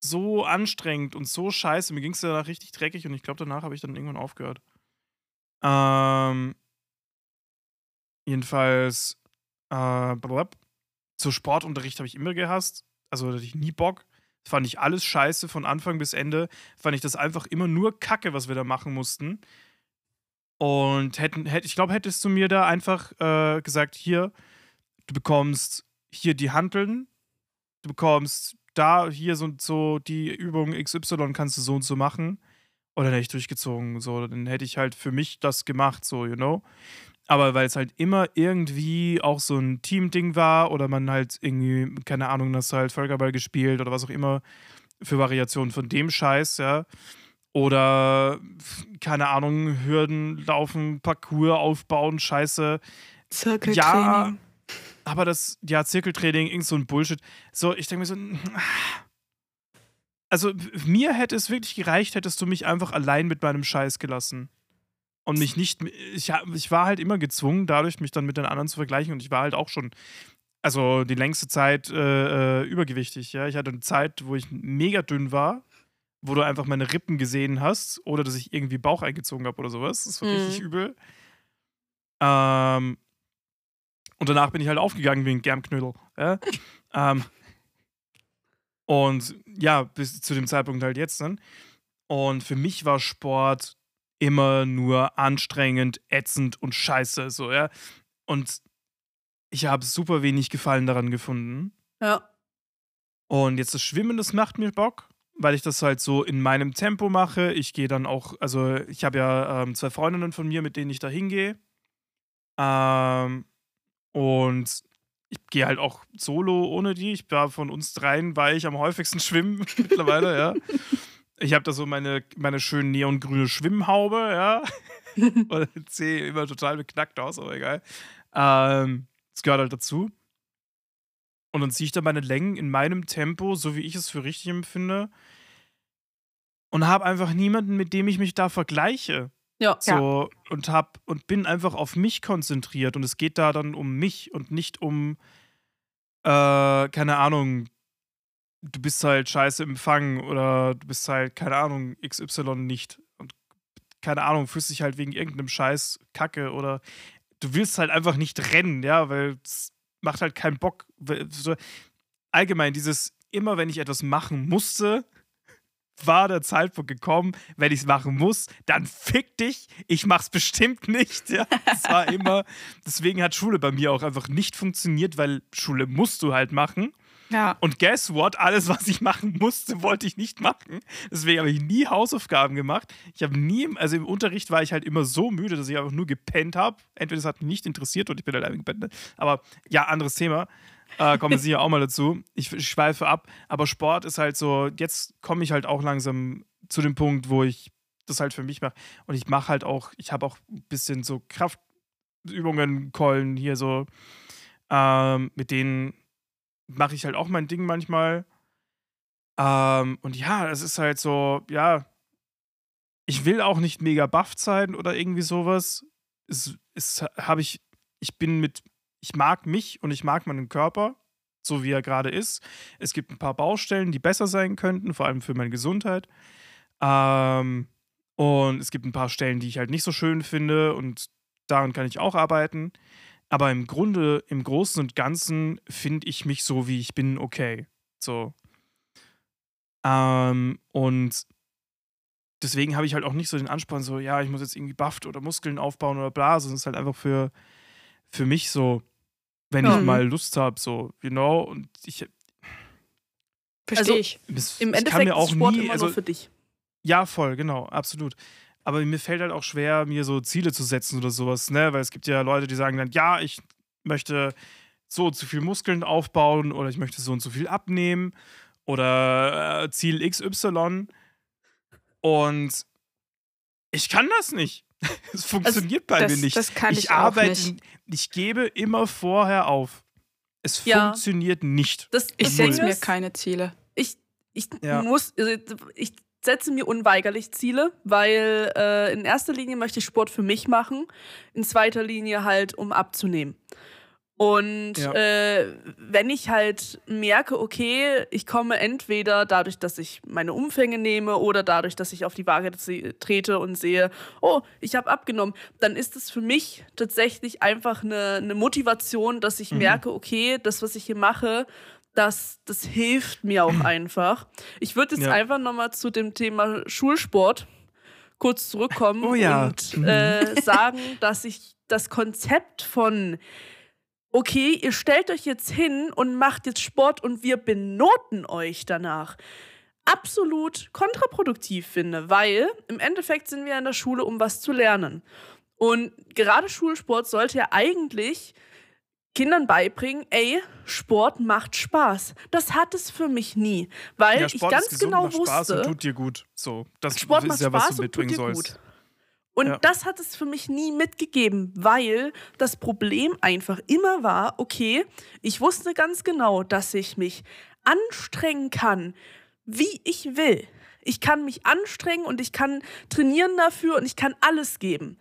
Speaker 1: so anstrengend und so scheiße. Mir ging es danach richtig dreckig und ich glaube, danach habe ich dann irgendwann aufgehört. Ähm, jedenfalls, äh. So Sportunterricht habe ich immer gehasst. Also hatte ich nie Bock. Fand ich alles scheiße von Anfang bis Ende. Fand ich das einfach immer nur Kacke, was wir da machen mussten. Und hätten, hätt, ich glaube, hättest du mir da einfach äh, gesagt, hier, du bekommst hier die Hanteln, du bekommst da, hier so und so die Übung XY kannst du so und so machen. Und dann hätte ich durchgezogen. So, dann hätte ich halt für mich das gemacht, so, you know. Aber weil es halt immer irgendwie auch so ein Team-Ding war oder man halt irgendwie, keine Ahnung, hast du halt Völkerball gespielt oder was auch immer für Variationen von dem Scheiß, ja. Oder, keine Ahnung, Hürden laufen, Parcours aufbauen, Scheiße.
Speaker 3: Zirkeltraining.
Speaker 1: Ja, aber das, ja, Zirkeltraining, irgend so ein Bullshit. So, ich denke mir so, also mir hätte es wirklich gereicht, hättest du mich einfach allein mit meinem Scheiß gelassen. Und mich nicht, ich, ich war halt immer gezwungen, dadurch mich dann mit den anderen zu vergleichen und ich war halt auch schon, also die längste Zeit äh, äh, übergewichtig, ja. Ich hatte eine Zeit, wo ich mega dünn war, wo du einfach meine Rippen gesehen hast oder dass ich irgendwie Bauch eingezogen habe oder sowas. Das war
Speaker 2: Mhm.
Speaker 1: richtig übel. Ähm, und danach bin ich halt aufgegangen wegen Germknödel. Ja? ähm, und ja, bis zu dem Zeitpunkt halt jetzt dann. Und für mich war Sport immer nur anstrengend, ätzend und scheiße, so, ja. Und ich habe super wenig Gefallen daran gefunden.
Speaker 2: Ja.
Speaker 1: Und jetzt das Schwimmen, das macht mir Bock, weil ich das halt so in meinem Tempo mache. Ich gehe dann auch, also ich habe ja ähm, zwei Freundinnen von mir, mit denen ich da hingehe. Ähm, und ich gehe halt auch solo ohne die. Ich war von uns dreien, war ich am häufigsten schwimmen mittlerweile, ja. Ich habe da so meine, meine schön neongrüne Schwimmhaube, ja. Und sehe immer total beknackt aus, aber egal. Ähm, das gehört halt dazu. Und dann ziehe ich da meine Längen in meinem Tempo, so wie ich es für richtig empfinde. Und habe einfach niemanden, mit dem ich mich da vergleiche.
Speaker 2: Ja.
Speaker 1: So, und hab und bin einfach auf mich konzentriert. Und es geht da dann um mich und nicht um, äh, keine Ahnung, du bist halt scheiße im Empfang oder du bist halt, keine Ahnung, XY nicht. Und keine Ahnung, fühlst dich halt wegen irgendeinem Scheiß Kacke oder du willst halt einfach nicht rennen, ja, weil es macht halt keinen Bock. Allgemein, dieses, immer wenn ich etwas machen musste, war der Zeitpunkt gekommen, wenn ich es machen muss, dann fick dich, ich mach's bestimmt nicht. Ja, das war immer, deswegen hat Schule bei mir auch einfach nicht funktioniert, weil Schule musst du halt machen.
Speaker 3: Ja.
Speaker 1: Und guess what? Alles, was ich machen musste, wollte ich nicht machen. Deswegen habe ich nie Hausaufgaben gemacht. Ich habe nie, also im Unterricht war ich halt immer so müde, dass ich einfach nur gepennt habe. Entweder es hat mich nicht interessiert und ich bin halt gepennt. ne? Aber ja, anderes Thema. Äh, kommen wir sicher auch mal dazu. Ich, ich schweife ab. Aber Sport ist halt so, jetzt komme ich halt auch langsam zu dem Punkt, wo ich das halt für mich mache. Und ich mache halt auch, ich habe auch ein bisschen so Kraftübungen, Keulen hier so, ähm, mit denen mache ich halt auch mein Ding manchmal. Ähm, und ja, es ist halt so, ja, ich will auch nicht mega buff sein oder irgendwie sowas. Es, es habe ich, ich bin mit, ich mag mich und ich mag meinen Körper, so wie er gerade ist. Es gibt ein paar Baustellen, die besser sein könnten, vor allem für meine Gesundheit. Ähm, und es gibt ein paar Stellen, die ich halt nicht so schön finde und daran kann ich auch arbeiten. Aber im Grunde, im Großen und Ganzen finde ich mich so, wie ich bin, okay. So. Ähm, und deswegen habe ich halt auch nicht so den Ansporn, so, ja, ich muss jetzt irgendwie bufft oder Muskeln aufbauen oder bla, sondern es ist halt einfach für, für mich so, wenn
Speaker 2: Ja.
Speaker 1: ich mal Lust habe, so, you know, und ich,
Speaker 3: Verstehe
Speaker 2: Also,
Speaker 3: ich.
Speaker 1: es,
Speaker 2: Im Endeffekt
Speaker 1: mir auch
Speaker 2: ist Sport
Speaker 1: nie,
Speaker 2: immer
Speaker 1: also,
Speaker 2: nur für dich.
Speaker 1: ja, voll, genau, absolut. Aber mir fällt halt auch schwer, mir so Ziele zu setzen oder sowas, ne? Weil es gibt ja Leute, die sagen dann, ja, ich möchte so und so viel Muskeln aufbauen oder ich möchte so und so viel abnehmen oder äh, Ziel XY. Und ich kann das nicht. Es funktioniert bei
Speaker 3: das,
Speaker 1: mir nicht.
Speaker 3: Das kann ich,
Speaker 1: ich
Speaker 3: auch
Speaker 1: arbeite,
Speaker 3: nicht.
Speaker 1: ich gebe immer vorher auf. Es
Speaker 2: Ja.
Speaker 1: funktioniert nicht.
Speaker 2: Das,
Speaker 3: Ich
Speaker 2: das
Speaker 3: setze mir keine Ziele.
Speaker 2: ich, ich
Speaker 1: Ja.
Speaker 2: muss, also ich setze mir unweigerlich Ziele, weil äh, in erster Linie möchte ich Sport für mich machen, in zweiter Linie halt, um abzunehmen. Und
Speaker 1: Ja.
Speaker 2: äh, wenn ich halt merke, okay, ich komme entweder dadurch, dass ich meine Umfänge nehme oder dadurch, dass ich auf die Waage trete und sehe, oh, ich habe abgenommen, dann ist es für mich tatsächlich einfach eine, eine Motivation, dass ich
Speaker 1: Mhm.
Speaker 2: merke, okay, das, was ich hier mache, das, das hilft mir auch einfach. Ich würde jetzt
Speaker 1: Ja.
Speaker 2: einfach nochmal zu dem Thema Schulsport kurz zurückkommen
Speaker 1: Oh ja.
Speaker 2: und
Speaker 1: Mhm.
Speaker 2: äh, sagen, dass ich das Konzept von okay, ihr stellt euch jetzt hin und macht jetzt Sport und wir benoten euch danach. Absolut kontraproduktiv finde, weil im Endeffekt sind wir in der Schule, um was zu lernen. Und gerade Schulsport sollte ja eigentlich Kindern beibringen, ey, Sport macht Spaß. Das hat es für mich nie, weil
Speaker 1: ja,
Speaker 2: ich ganz
Speaker 1: gesund,
Speaker 2: genau
Speaker 1: macht Spaß
Speaker 2: wusste,
Speaker 1: und tut dir gut. So, das
Speaker 2: Sport
Speaker 1: ist
Speaker 2: macht
Speaker 1: ja, was
Speaker 2: Spaß
Speaker 1: du
Speaker 2: und tut
Speaker 1: mitbringen
Speaker 2: dir
Speaker 1: sollst.
Speaker 2: gut. Und
Speaker 1: Ja.
Speaker 2: das hat es für mich nie mitgegeben, weil das Problem einfach immer war, okay, ich wusste ganz genau, dass ich mich anstrengen kann, wie ich will. Ich kann mich anstrengen und ich kann trainieren dafür und ich kann alles geben.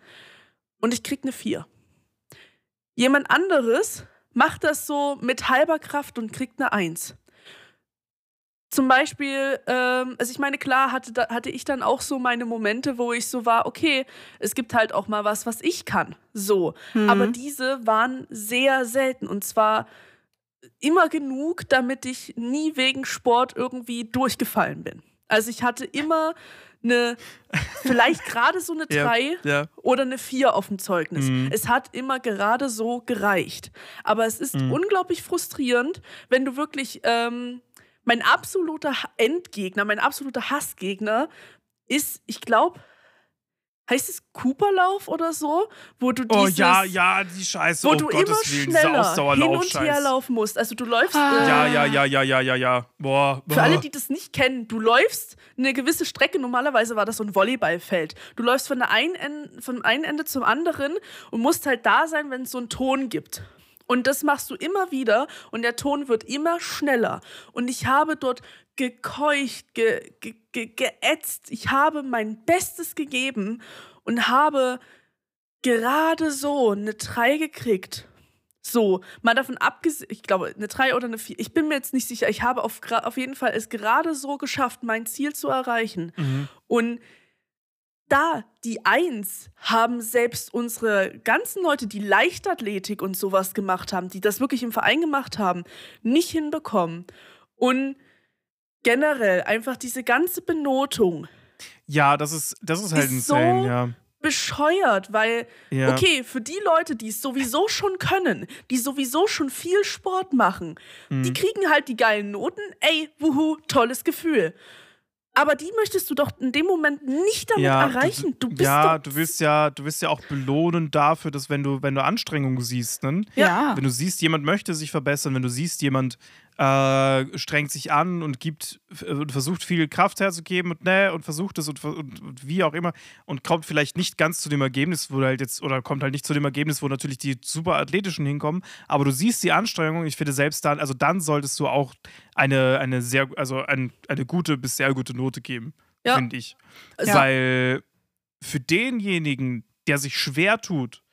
Speaker 2: Und ich krieg eine 4. Jemand anderes macht das so mit halber Kraft und kriegt eine 1. Zum Beispiel, ähm, also ich meine, klar hatte, da, hatte ich dann auch so meine Momente, wo ich so war, okay, es gibt halt auch mal was, was ich kann. So.
Speaker 3: Mhm.
Speaker 2: Aber diese waren sehr selten und zwar immer genug, damit ich nie wegen Sport irgendwie durchgefallen bin. Also ich hatte immer eine, vielleicht gerade so eine
Speaker 1: Ja,
Speaker 2: 3
Speaker 1: ja.
Speaker 2: oder eine 4 auf dem Zeugnis.
Speaker 1: Mhm.
Speaker 2: Es hat immer gerade so gereicht. Aber es ist
Speaker 1: Mhm.
Speaker 2: unglaublich frustrierend, wenn du wirklich ähm, mein absoluter Endgegner, mein absoluter Hassgegner ist, ich glaube, heißt es Cooperlauf oder so, wo du
Speaker 1: Oh
Speaker 2: dieses,
Speaker 1: ja, ja, die Scheiße,
Speaker 2: wo
Speaker 1: oh
Speaker 2: du
Speaker 1: Gottes
Speaker 2: immer
Speaker 1: Willen,
Speaker 2: schneller hin und her laufen musst. Also du läufst.
Speaker 3: Ah.
Speaker 2: äh,
Speaker 1: Ja, ja, ja, ja, ja, ja, ja. Boah.
Speaker 2: für
Speaker 1: boah.
Speaker 2: alle, die das nicht kennen, du läufst eine gewisse Strecke, normalerweise war das so ein Volleyballfeld. Du läufst von der einen Ende, vom einen Ende zum anderen und musst halt da sein, wenn es so einen Ton gibt. Und das machst du immer wieder und der Ton wird immer schneller. Und ich habe dort gekeucht, ge, ge, ge, geätzt. Ich habe mein Bestes gegeben und habe gerade so eine 3 gekriegt. So, mal davon abgesehen, ich glaube, eine 3 oder eine 4. Ich bin mir jetzt nicht sicher. Ich habe auf, auf jeden Fall es gerade so geschafft, mein Ziel zu erreichen.
Speaker 1: Mhm.
Speaker 2: Und da die Eins haben selbst unsere ganzen Leute, die Leichtathletik und sowas gemacht haben, die das wirklich im Verein gemacht haben, nicht hinbekommen. Und generell einfach diese ganze Benotung
Speaker 1: Ja, das ist, das ist halt
Speaker 2: Ist
Speaker 1: insane,
Speaker 2: so-
Speaker 1: ja.
Speaker 2: bescheuert, weil
Speaker 1: ja.
Speaker 2: Okay, für die Leute, die es sowieso schon können, die sowieso schon viel Sport machen, die
Speaker 1: Mhm.
Speaker 2: kriegen halt die geilen Noten. Ey, wuhu, tolles Gefühl. Aber die möchtest du doch in dem Moment nicht damit
Speaker 1: ja,
Speaker 2: erreichen. Du, bist
Speaker 1: ja, du willst ja, du willst ja auch belohnen dafür, dass wenn du, wenn du Anstrengungen siehst, ne?
Speaker 3: ja.
Speaker 1: Wenn du siehst, jemand möchte sich verbessern, wenn du siehst, jemand äh, strengt sich an und gibt äh, und versucht viel Kraft herzugeben und ne und versucht es und, und, und wie auch immer und kommt vielleicht nicht ganz zu dem Ergebnis, wo halt jetzt oder kommt halt nicht zu dem Ergebnis, wo natürlich die super athletischen hinkommen, aber du siehst die Anstrengung. Ich finde selbst dann, also dann solltest du auch eine eine sehr also ein, eine gute bis sehr gute Note geben,
Speaker 2: Ja.
Speaker 1: finde ich,
Speaker 2: Also-
Speaker 1: weil für denjenigen, der sich schwer tut,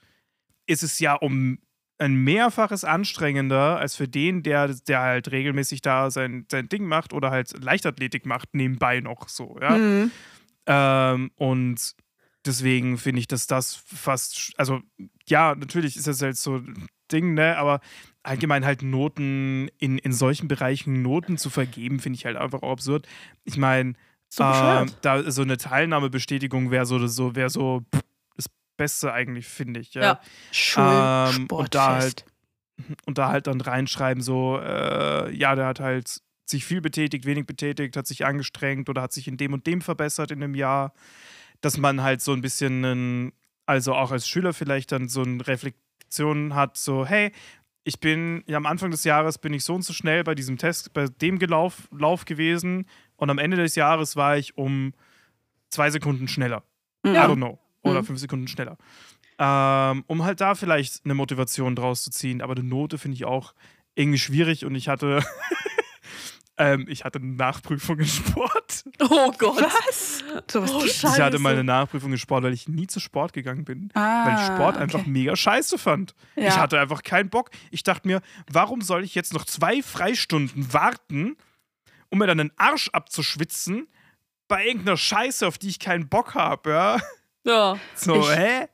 Speaker 1: ist es ja um ein Mehrfaches anstrengender als für den, der, der halt regelmäßig da sein, sein Ding macht oder halt Leichtathletik macht, nebenbei noch so, ja.
Speaker 2: Mhm.
Speaker 1: Ähm, und deswegen finde ich, dass das fast, also ja, natürlich ist das halt so ein Ding, ne, aber allgemein halt Noten in, in solchen Bereichen Noten zu vergeben, finde ich halt einfach auch absurd. Ich meine,
Speaker 2: So bescheuert.
Speaker 1: da so eine Teilnahmebestätigung wäre so, so, wär so pff, Beste eigentlich, finde ich. Ja.
Speaker 2: Ja.
Speaker 1: Ähm, und da
Speaker 3: Schulsportfest.
Speaker 1: Und da halt dann reinschreiben, so, äh, ja, der hat halt sich viel betätigt, wenig betätigt, hat sich angestrengt oder hat sich in dem und dem verbessert in einem Jahr. dass man halt so ein bisschen, einen, also auch als Schüler vielleicht dann so eine Reflexion hat, so, hey, ich bin ja am Anfang des Jahres bin ich so und so schnell bei diesem Test, bei dem Gelauf, Lauf gewesen und am Ende des Jahres war ich um zwei Sekunden schneller.
Speaker 2: Ja.
Speaker 1: I don't know. Oder
Speaker 2: Mhm.
Speaker 1: fünf Sekunden schneller. Ähm, um halt da vielleicht eine Motivation draus zu ziehen. Aber eine Note finde ich auch irgendwie schwierig und ich hatte, ähm, ich hatte eine Nachprüfung in Sport.
Speaker 2: Oh Gott.
Speaker 3: Was? So was
Speaker 2: Oh? Scheiße.
Speaker 1: Ich hatte meine Nachprüfung in Sport, weil ich nie zu Sport gegangen bin.
Speaker 3: Ah,
Speaker 1: weil ich Sport einfach
Speaker 3: okay.
Speaker 1: mega scheiße fand.
Speaker 3: Ja.
Speaker 1: Ich hatte einfach keinen Bock. Ich dachte mir, warum soll ich jetzt noch zwei Freistunden warten, um mir dann den Arsch abzuschwitzen bei irgendeiner Scheiße, auf die ich keinen Bock habe, ja?
Speaker 2: Ja.
Speaker 1: So,
Speaker 3: Ich-
Speaker 1: hä?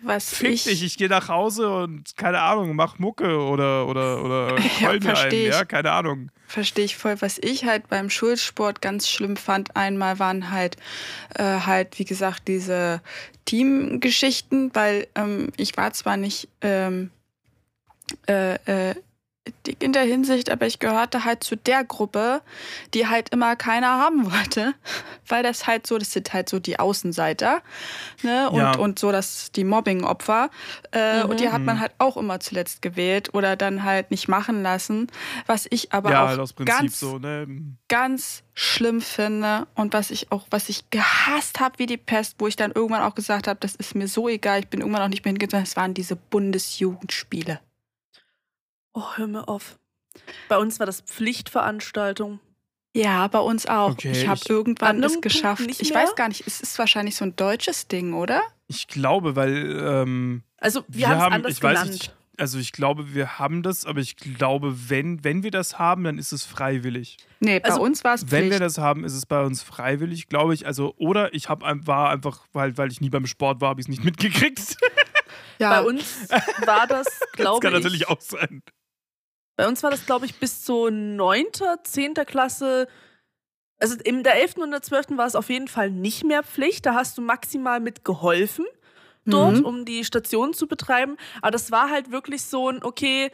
Speaker 3: was
Speaker 1: Fick
Speaker 3: ich,
Speaker 1: dich, ich gehe nach Hause und keine Ahnung, mach Mucke oder oder oder
Speaker 3: Ja,
Speaker 1: heul mir ein,
Speaker 3: versteh ich.
Speaker 1: ja, keine Ahnung.
Speaker 3: Verstehe ich voll. Was ich halt beim Schulsport ganz schlimm fand, einmal waren halt, äh, halt, wie gesagt, diese Teamgeschichten, weil ähm, ich war zwar nicht ähm, äh, äh, dick in der Hinsicht, aber ich gehörte halt zu der Gruppe, die halt immer keiner haben wollte, weil das halt so, das sind halt so die Außenseiter, ne, und,
Speaker 1: Ja.
Speaker 3: und so das, die Mobbing-Opfer, äh,
Speaker 2: Mhm.
Speaker 3: und die hat man
Speaker 1: Mhm.
Speaker 3: halt auch immer zuletzt gewählt oder dann halt nicht machen lassen, was ich aber
Speaker 1: ja,
Speaker 3: auch
Speaker 1: halt
Speaker 3: ganz,
Speaker 1: so, ne?
Speaker 3: ganz schlimm finde und was ich auch, was ich gehasst habe wie die Pest, wo ich dann irgendwann auch gesagt habe, das ist mir so egal, ich bin irgendwann auch nicht mehr hingegangen, das waren diese Bundesjugendspiele.
Speaker 2: Oh, hör mir auf. Bei uns war das Pflichtveranstaltung.
Speaker 3: Ja, bei uns auch.
Speaker 1: Okay,
Speaker 3: ich habe
Speaker 1: ich-
Speaker 3: irgendwann
Speaker 2: An
Speaker 3: es geschafft. Ich weiß gar nicht, es ist wahrscheinlich so ein deutsches Ding, oder?
Speaker 1: Ich glaube, weil ähm,
Speaker 2: Also wir,
Speaker 1: Wir
Speaker 2: haben es anders
Speaker 1: ich weiß
Speaker 2: genannt.
Speaker 1: nicht. also ich glaube, wir haben das, aber ich glaube, wenn, wenn wir das haben, dann ist es freiwillig.
Speaker 3: Nee, bei
Speaker 2: Also,
Speaker 3: uns war es
Speaker 1: Wenn wir das haben, ist es bei uns freiwillig, glaube ich. Also, oder ich hab, war einfach, weil, weil ich nie beim Sport war, habe ich es nicht mitgekriegt.
Speaker 3: ja,
Speaker 2: Bei uns war das,
Speaker 1: Das
Speaker 2: glaube
Speaker 1: kann
Speaker 2: ich,
Speaker 1: natürlich auch sein.
Speaker 2: Bei uns war das, glaube ich, bis zur 9., 10. Klasse. Also in der 11. und der 12. war es auf jeden Fall nicht mehr Pflicht. Da hast du maximal mitgeholfen dort,
Speaker 3: Mhm.
Speaker 2: um die Station zu betreiben. Aber das war halt wirklich so ein, okay,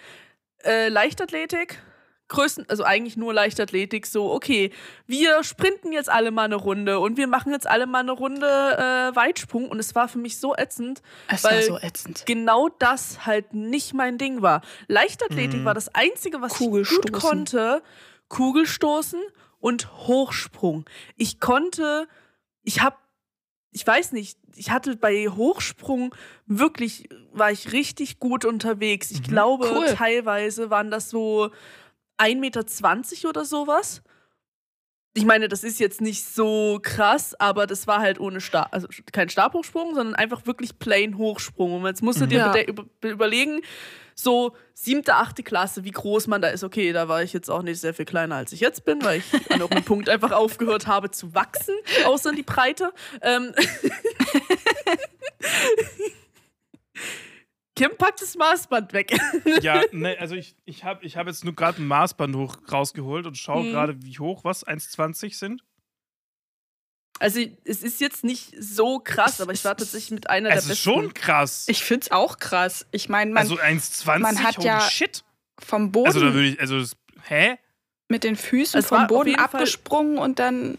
Speaker 2: äh, Leichtathletik, größten, also eigentlich nur Leichtathletik, so, okay, wir sprinten jetzt alle mal eine Runde und wir machen jetzt alle mal eine Runde äh, Weitsprung. Und es war für mich so ätzend,
Speaker 3: es
Speaker 2: weil-
Speaker 3: war so ätzend.
Speaker 2: genau das halt nicht mein Ding war. Leichtathletik
Speaker 1: Mhm.
Speaker 2: war das Einzige, was ich gut konnte. Kugelstoßen und Hochsprung. Ich konnte, ich habe, ich weiß nicht, ich hatte bei Hochsprung wirklich, war ich richtig gut unterwegs. Ich
Speaker 1: Mhm.
Speaker 2: glaube,
Speaker 3: Cool.
Speaker 2: teilweise waren das so 1,20 Meter oder sowas. Ich meine, das ist jetzt nicht so krass, aber das war halt ohne Stab, also kein Stabhochsprung, sondern einfach wirklich plain Hochsprung. Und jetzt musst du
Speaker 1: Mhm.
Speaker 2: dir
Speaker 3: Ja.
Speaker 2: über, überlegen, so siebte, achte Klasse, wie groß man da ist. Okay, da war ich jetzt auch nicht sehr viel kleiner, als ich jetzt bin, weil ich an irgendeinem Punkt einfach aufgehört habe zu wachsen, außer in die Breite. Ähm Kim packt das Maßband weg.
Speaker 1: Ja, ne, also ich, ich habe ich hab jetzt nur gerade ein Maßband hoch, rausgeholt und schaue
Speaker 2: Mhm.
Speaker 1: gerade, wie hoch was 1,20 sind.
Speaker 2: Also es ist jetzt nicht so krass, aber ich war tatsächlich mit einer der
Speaker 1: Es
Speaker 2: besten.
Speaker 1: ist schon krass.
Speaker 3: Ich finde es auch krass. Ich meine, man
Speaker 1: also 1,20,
Speaker 3: man hat
Speaker 1: holy
Speaker 3: ja
Speaker 1: shit.
Speaker 3: vom Boden
Speaker 1: Also da würde ich, also das, hä?
Speaker 3: mit den Füßen
Speaker 2: Es
Speaker 3: vom Boden
Speaker 2: jeden Fall-
Speaker 3: abgesprungen und dann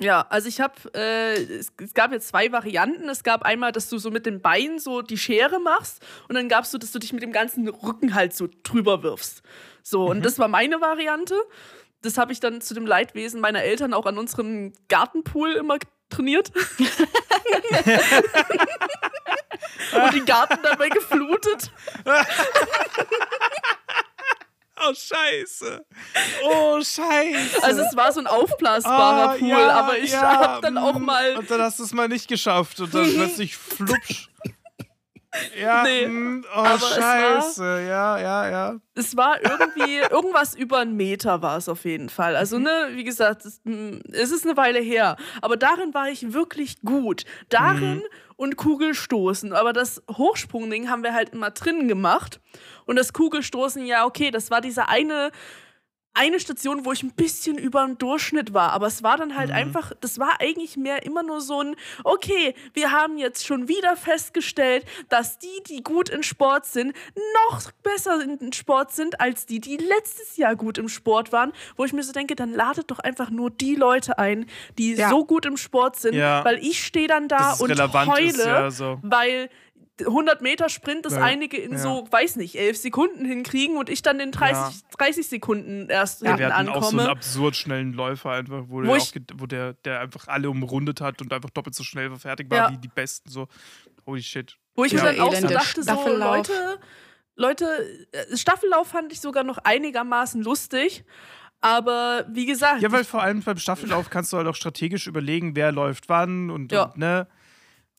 Speaker 2: Ja, also ich habe, äh, es, es gab jetzt zwei Varianten. Es gab einmal, dass du so mit den Beinen so die Schere machst und dann gab es so, dass du dich mit dem ganzen Rücken halt so drüber wirfst. So,
Speaker 1: Mhm.
Speaker 2: und das war meine Variante. Das habe ich dann zu dem Leidwesen meiner Eltern auch an unserem Gartenpool immer trainiert. und den Garten dabei geflutet.
Speaker 1: Oh, scheiße. Oh, scheiße.
Speaker 2: Also es war so ein aufblasbarer
Speaker 1: Ah,
Speaker 2: Pool,
Speaker 1: ja,
Speaker 2: aber ich
Speaker 1: ja,
Speaker 2: habe dann auch mal
Speaker 1: Und dann hast du es mal nicht geschafft und dann plötzlich flupsch. Ja,
Speaker 2: Nee,
Speaker 1: mm, oh,
Speaker 2: aber es war-
Speaker 1: scheiße. Ja, ja, ja.
Speaker 2: es war irgendwie irgendwas über einen Meter war es auf jeden Fall. Also ne, wie gesagt, es, mm, es ist eine Weile her, aber darin war ich wirklich gut. Darin
Speaker 1: Mhm.
Speaker 2: und Kugelstoßen, aber das Hochsprungding haben wir halt immer drin gemacht und das Kugelstoßen ja okay, das war dieser eine eine Station, wo ich ein bisschen über dem Durchschnitt war, aber es war dann halt
Speaker 1: Mhm.
Speaker 2: einfach, das war eigentlich mehr immer nur so ein, okay, wir haben jetzt schon wieder festgestellt, dass die, die gut in Sport sind, noch besser in Sport sind als die, die letztes Jahr gut im Sport waren, wo ich mir so denke, dann ladet doch einfach nur die Leute ein, die
Speaker 3: Ja.
Speaker 2: so gut im Sport sind,
Speaker 1: Ja.
Speaker 2: weil ich stehe dann da und heule,
Speaker 1: ja, so.
Speaker 2: weil 100 Meter Sprint, das
Speaker 1: Ja,
Speaker 2: einige in
Speaker 1: ja.
Speaker 2: so, weiß nicht, 11 Sekunden hinkriegen und ich dann in 30, 30 Sekunden erst
Speaker 1: Ja,
Speaker 2: hinten
Speaker 1: wir hatten auch so einen
Speaker 2: ankomme.
Speaker 1: absurd schnellen Läufer einfach, wo,
Speaker 2: Wo
Speaker 1: der, auch, wo der, der einfach alle umrundet hat und einfach doppelt so schnell fertig war
Speaker 2: Ja.
Speaker 1: wie die Besten. So, holy shit.
Speaker 2: Wo ich
Speaker 1: Ja.
Speaker 2: mir dann auch so dachte, so. Leute, Leute, äh, Staffellauf fand ich sogar noch einigermaßen lustig. Aber wie gesagt,
Speaker 1: Ja, weil vor allem beim Staffellauf kannst du halt auch strategisch überlegen, wer läuft wann und,
Speaker 2: Ja.
Speaker 1: und ne.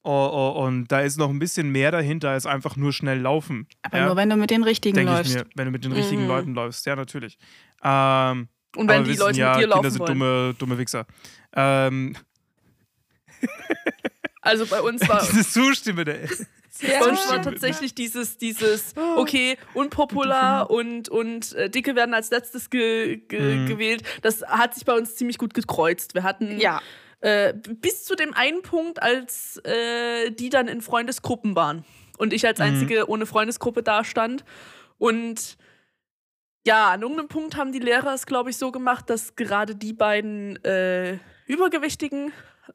Speaker 1: Oh, oh, und da ist noch ein bisschen mehr dahinter als einfach nur schnell laufen.
Speaker 3: Aber
Speaker 1: ja,
Speaker 3: nur wenn du mit den richtigen
Speaker 1: denke ich
Speaker 3: läufst.
Speaker 1: mir, wenn du mit den richtigen
Speaker 2: Mhm.
Speaker 1: Leuten läufst. Ja, natürlich. Ähm,
Speaker 2: und wenn die
Speaker 1: wissen
Speaker 2: Leute
Speaker 1: ja,
Speaker 2: mit dir
Speaker 1: Kinder
Speaker 2: laufen
Speaker 1: sind
Speaker 2: wollen.
Speaker 1: dumme, dumme Wichser. Ähm,
Speaker 2: Also bei uns war,
Speaker 1: diese Zustimme, der.
Speaker 3: Ja.
Speaker 2: bei uns war tatsächlich dieses, dieses, okay, unpopular und, und äh, Dicke werden als letztes ge, ge,
Speaker 1: Mhm.
Speaker 2: gewählt. Das hat sich bei uns ziemlich gut gekreuzt. Wir hatten
Speaker 3: Ja.
Speaker 2: Äh, bis zu dem einen Punkt, als äh, die dann in Freundesgruppen waren und ich als
Speaker 1: Mhm.
Speaker 2: einzige ohne Freundesgruppe dastand. Und ja, an irgendeinem Punkt haben die Lehrer es, glaube ich, so gemacht, dass gerade die beiden äh, Übergewichtigen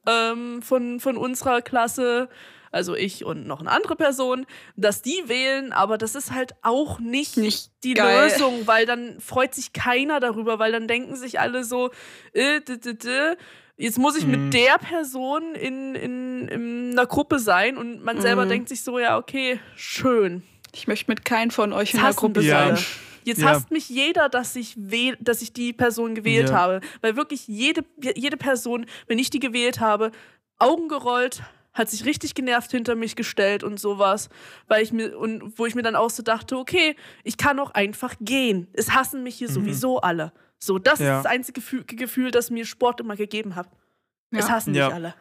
Speaker 2: ähm, von, von unserer Klasse, also ich und noch eine andere Person, dass die wählen, aber das ist halt auch nicht,
Speaker 3: Nicht
Speaker 2: die
Speaker 3: geil.
Speaker 2: Lösung, weil dann freut sich keiner darüber, weil dann denken sich alle so, äh, d, d, d, jetzt muss ich
Speaker 1: Mhm.
Speaker 2: mit der Person in, in, in einer Gruppe sein und man selber
Speaker 3: Mhm.
Speaker 2: denkt sich so, ja, okay, schön.
Speaker 3: Ich möchte mit keinem von euch
Speaker 2: Jetzt
Speaker 3: in der
Speaker 2: hassen
Speaker 3: Gruppe
Speaker 1: Ja.
Speaker 3: sein.
Speaker 2: Jetzt
Speaker 1: Ja.
Speaker 2: hasst mich jeder, dass ich, dass ich die Person gewählt
Speaker 1: Ja.
Speaker 2: habe. Weil wirklich jede, jede Person, wenn ich die gewählt habe, Augen gerollt, hat sich richtig genervt hinter mich gestellt und sowas. Weil ich mir, und wo ich mir dann auch so dachte, okay, ich kann auch einfach gehen. Es hassen mich hier
Speaker 1: Mhm.
Speaker 2: sowieso alle. So, das
Speaker 1: Ja.
Speaker 2: ist das einzige Gefühl, Gefühl, das mir Sport immer gegeben hat. Es
Speaker 3: Ja.
Speaker 2: hassen
Speaker 1: Ja.
Speaker 2: mich alle.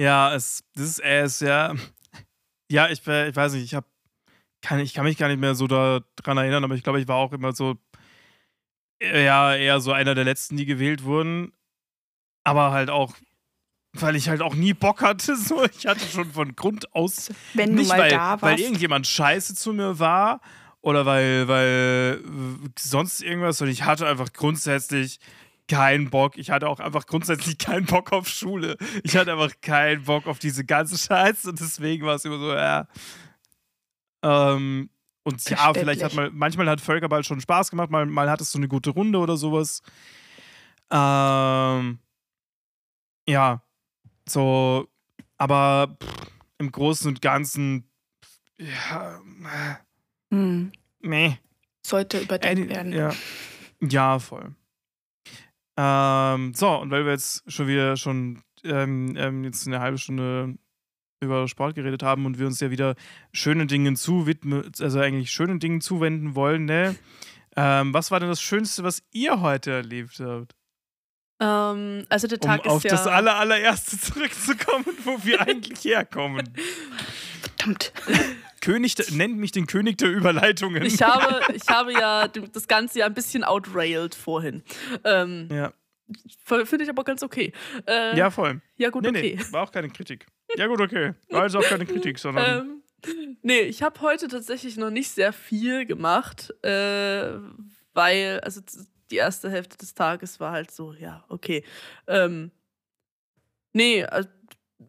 Speaker 1: Ja, es, das ist es, ja. Ja, ich, ich weiß nicht, ich hab, kann, ich kann mich gar nicht mehr so daran erinnern, aber ich glaube, ich war auch immer so, äh, ja, eher so einer der letzten, die gewählt wurden. Aber halt auch, weil ich halt auch nie Bock hatte. So. Ich hatte schon von Grund aus
Speaker 3: Wenn du
Speaker 1: nicht,
Speaker 3: mal
Speaker 1: weil,
Speaker 3: da
Speaker 1: weil
Speaker 3: warst.
Speaker 1: irgendjemand scheiße zu mir war oder weil, weil äh, sonst irgendwas. Und ich hatte einfach grundsätzlich keinen Bock. Ich hatte auch einfach grundsätzlich keinen Bock auf Schule. Ich hatte einfach keinen Bock auf diese ganze Scheiße. Und deswegen war es immer so, ja. Ähm, und ja, vielleicht hat mal, manchmal hat Völkerball schon Spaß gemacht, mal, mal hat es so eine gute Runde oder sowas. Ähm, ja, so, aber pff, im Großen und Ganzen, ja,
Speaker 3: Hm.
Speaker 1: meh.
Speaker 3: Sollte überdenkt
Speaker 1: Äh,
Speaker 3: werden.
Speaker 1: Ja. ja, voll. Ähm, so, und weil wir jetzt schon wieder schon ähm, ähm, jetzt eine halbe Stunde über Sport geredet haben und wir uns ja wieder schönen Dingen zuwidmen, also eigentlich schönen Dingen zuwenden wollen, ne? Ähm, was war denn das Schönste, was ihr heute erlebt habt?
Speaker 2: Ähm, also der
Speaker 1: Um
Speaker 2: Tag
Speaker 1: auf
Speaker 2: ist ja...
Speaker 1: das aller, allererste zurückzukommen, wo wir eigentlich herkommen.
Speaker 3: Verdammt.
Speaker 1: König, der, nennt mich den König der Überleitungen.
Speaker 2: Ich habe, ich habe ja das Ganze ja ein bisschen outrailed vorhin. Ähm,
Speaker 1: ja.
Speaker 2: Finde ich aber ganz okay. Äh,
Speaker 1: ja, voll.
Speaker 2: ja, gut,
Speaker 1: Nee,
Speaker 2: okay.
Speaker 1: nee, war auch keine Kritik. Ja, gut, okay. War also auch keine Kritik, sondern.
Speaker 2: Ähm, nee, ich habe heute tatsächlich noch nicht sehr viel gemacht, äh, weil, also die erste Hälfte des Tages war halt so, ja, okay. Ähm, nee, äh,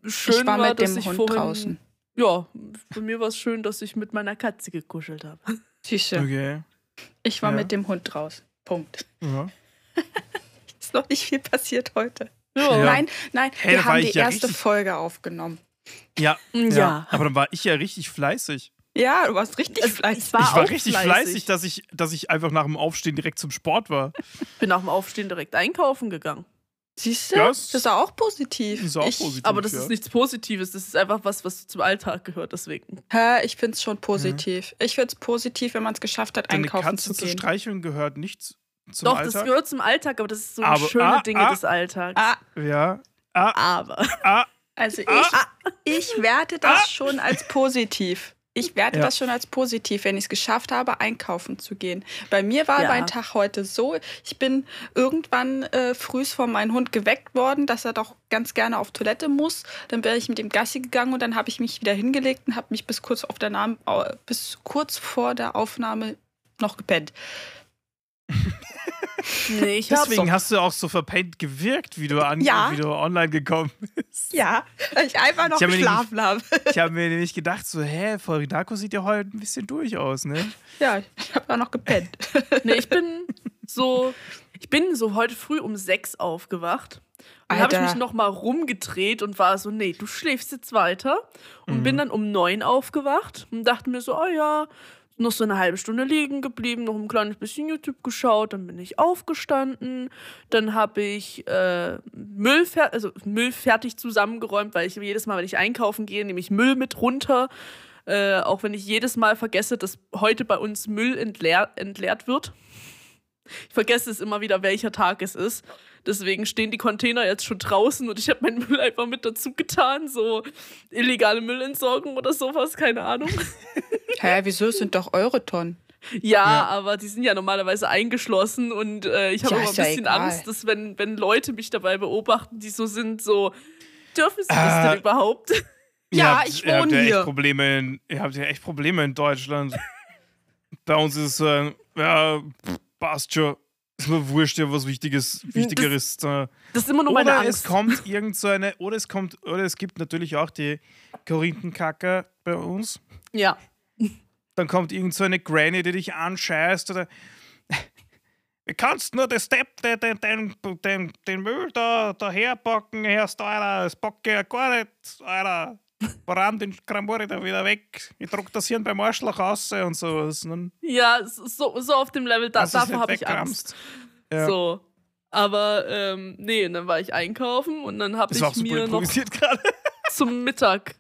Speaker 2: schön
Speaker 3: ich war mit
Speaker 2: dass
Speaker 3: dem
Speaker 2: ich
Speaker 3: Hund
Speaker 2: vorhin,
Speaker 3: draußen.
Speaker 2: Ja, für mir war es schön, dass ich mit meiner Katze gekuschelt habe.
Speaker 3: Süße.
Speaker 1: okay.
Speaker 3: Ich war
Speaker 1: Ja.
Speaker 3: mit dem Hund draußen. Punkt.
Speaker 1: Ja.
Speaker 3: Ist noch nicht viel passiert heute.
Speaker 1: Ja.
Speaker 3: Nein, nein,
Speaker 1: Hey,
Speaker 3: wir haben
Speaker 1: ich
Speaker 3: die
Speaker 1: ja
Speaker 3: erste
Speaker 1: richtig-
Speaker 3: Folge aufgenommen.
Speaker 1: Ja,
Speaker 2: Ja.
Speaker 1: ja. Aber dann war ich ja richtig fleißig.
Speaker 3: Ja, du warst richtig fleißig.
Speaker 2: es war
Speaker 1: ich war richtig
Speaker 2: fleißig.
Speaker 1: fleißig, dass, ich, dass ich einfach nach dem Aufstehen direkt zum Sport war.
Speaker 2: bin nach dem Aufstehen direkt einkaufen gegangen.
Speaker 3: Siehst du?
Speaker 1: Ja,
Speaker 3: das ist auch positiv.
Speaker 1: ist auch
Speaker 3: ich,
Speaker 1: positiv.
Speaker 2: Aber das
Speaker 1: ja.
Speaker 2: ist nichts Positives, das ist einfach was, was zum Alltag gehört, deswegen.
Speaker 3: Hä, ich finde es schon positiv. Ich finde es positiv, wenn man es geschafft hat,
Speaker 1: Deine
Speaker 3: einkaufen
Speaker 1: Katze
Speaker 3: zu
Speaker 1: zu
Speaker 3: gehen.
Speaker 1: streicheln gehört nicht zum
Speaker 2: Doch,
Speaker 1: Alltag.
Speaker 2: das gehört zum Alltag, aber das ist so
Speaker 1: Aber-
Speaker 2: schöne
Speaker 1: ah,
Speaker 2: Dinge
Speaker 1: ah,
Speaker 2: des Alltags.
Speaker 3: Ah,
Speaker 1: ja. Ah,
Speaker 2: Aber.
Speaker 1: ah,
Speaker 3: also ich,
Speaker 1: Ah.
Speaker 3: ich werte das schon als positiv. Ich werte
Speaker 1: Ja.
Speaker 3: das schon als positiv, wenn ich es geschafft habe, einkaufen zu gehen. Bei mir war
Speaker 2: Ja.
Speaker 3: mein Tag heute so, ich bin irgendwann äh, frühs von meinem Hund geweckt worden, dass er doch ganz gerne auf Toilette muss. Dann bin ich mit dem Gassi gegangen und dann habe ich mich wieder hingelegt und habe mich bis kurz, auf der Nam au- bis kurz vor der Aufnahme noch gepennt.
Speaker 2: Nee, ich hab
Speaker 1: Deswegen hast du auch so verpennt gewirkt, wie du, an,
Speaker 3: Ja.
Speaker 1: wie du online gekommen bist.
Speaker 3: Ja, weil ich einfach noch
Speaker 1: Ich habe mir
Speaker 3: geschlafen habe.
Speaker 1: Ich habe mir nämlich gedacht, so, hä, Floridako sieht ja heute ein bisschen durch aus, ne?
Speaker 3: Ja, ich habe auch noch gepennt.
Speaker 2: Nee, ich bin so, ich bin so heute früh um sechs aufgewacht. Dann habe ich mich nochmal rumgedreht und war so, nee, du schläfst jetzt weiter. Und bin dann um neun aufgewacht und dachte mir so, oh ja, noch so eine halbe Stunde liegen geblieben, noch ein kleines bisschen YouTube geschaut, dann bin ich aufgestanden, dann habe ich äh, Müll, fer also Müll fertig zusammengeräumt, weil ich jedes Mal, wenn ich einkaufen gehe, nehme ich Müll mit runter. Äh, auch wenn ich jedes Mal vergesse, dass heute bei uns Müll entleer entleert wird. Ich vergesse es immer wieder, welcher Tag es ist. Deswegen stehen die Container jetzt schon draußen und ich habe meinen Müll einfach mit dazu getan. So illegale Müllentsorgung oder sowas, keine Ahnung.
Speaker 3: Hä, wieso Es sind doch eure Tonnen?
Speaker 2: Ja,
Speaker 1: Ja.
Speaker 2: aber die sind ja normalerweise eingeschlossen und äh, ich habe
Speaker 3: Ja,
Speaker 2: immer ein
Speaker 3: ja
Speaker 2: bisschen
Speaker 3: egal.
Speaker 2: Angst, dass wenn, wenn Leute mich dabei beobachten, die so sind, so, dürfen sie das
Speaker 1: Äh,
Speaker 2: denn überhaupt?
Speaker 1: Ihr
Speaker 3: Ja,
Speaker 1: habt,
Speaker 3: ich
Speaker 1: ihr habt
Speaker 3: wohne
Speaker 1: ja
Speaker 3: hier.
Speaker 1: Echt Probleme in, ihr habt ja echt Probleme in Deutschland. Bei uns ist es so, ja, pff, passt schon. Ist mir wurscht, ja, was Wichtiges, Wichtigeres. äh.
Speaker 2: Das ist immer nur meine
Speaker 1: Oder
Speaker 2: Angst.
Speaker 1: es kommt irgend so eine, oder es kommt, oder es gibt natürlich auch die Korinthenkacker bei uns.
Speaker 2: ja.
Speaker 1: Dann kommt irgend so eine Granny, die dich anscheißt oder Wie kannst nur das Step, den, den, den, den, den Müll da, da herpacken, Herrst, Alter, das packe ja gar nicht, Alter. Voran den Kramori da wieder weg. Ich druck das Hirn beim Arschloch raus und sowas. Dann
Speaker 2: Ja, so, so auf dem Level, da, davor
Speaker 1: nicht
Speaker 2: habe ich. Angst.
Speaker 1: Ja.
Speaker 2: So. Aber ähm, nee, dann war ich einkaufen und dann habe ich mir noch
Speaker 1: improvisiert gerade.
Speaker 2: zum Mittag.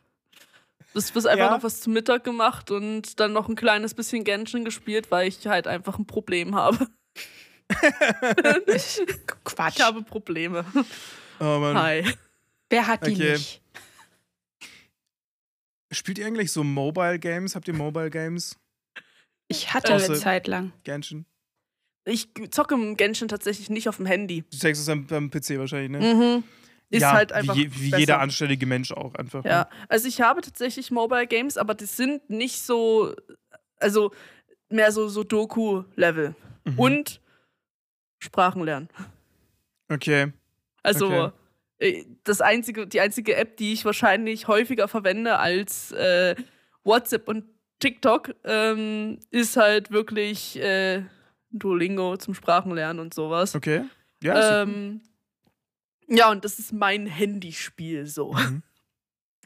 Speaker 2: Das ist einfach
Speaker 1: Ja.
Speaker 2: noch was zum Mittag gemacht und dann noch ein kleines bisschen Genshin gespielt, weil ich halt einfach ein Problem habe.
Speaker 3: Quatsch.
Speaker 2: Ich habe Probleme.
Speaker 1: Oh Mann.
Speaker 2: Hi.
Speaker 3: Wer hat die
Speaker 1: Okay.
Speaker 3: nicht?
Speaker 1: Spielt ihr eigentlich so Mobile Games? Habt ihr Mobile Games?
Speaker 3: Ich hatte
Speaker 2: Äh,
Speaker 3: eine
Speaker 1: Außer-
Speaker 3: Zeit lang.
Speaker 1: Genshin?
Speaker 2: Ich zocke im Genshin tatsächlich nicht auf dem Handy.
Speaker 1: Du zeigst es am, am PC wahrscheinlich, ne?
Speaker 2: Mhm. Ist
Speaker 1: ja,
Speaker 2: halt einfach.
Speaker 1: wie, wie jeder anständige Mensch auch einfach. ne?
Speaker 2: Ja, also ich habe tatsächlich Mobile Games, aber die sind nicht so, also mehr so, so Doku-Level.
Speaker 1: Mhm.
Speaker 2: Und Sprachen lernen.
Speaker 1: Okay.
Speaker 2: Also
Speaker 1: Okay.
Speaker 2: Äh, das einzige, die einzige App, die ich wahrscheinlich häufiger verwende als äh, WhatsApp und TikTok, ähm, ist halt wirklich äh, Duolingo zum Sprachenlernen und sowas.
Speaker 1: Okay. Ja,
Speaker 2: ähm, ja, und das ist mein Handyspiel so.
Speaker 1: Mhm.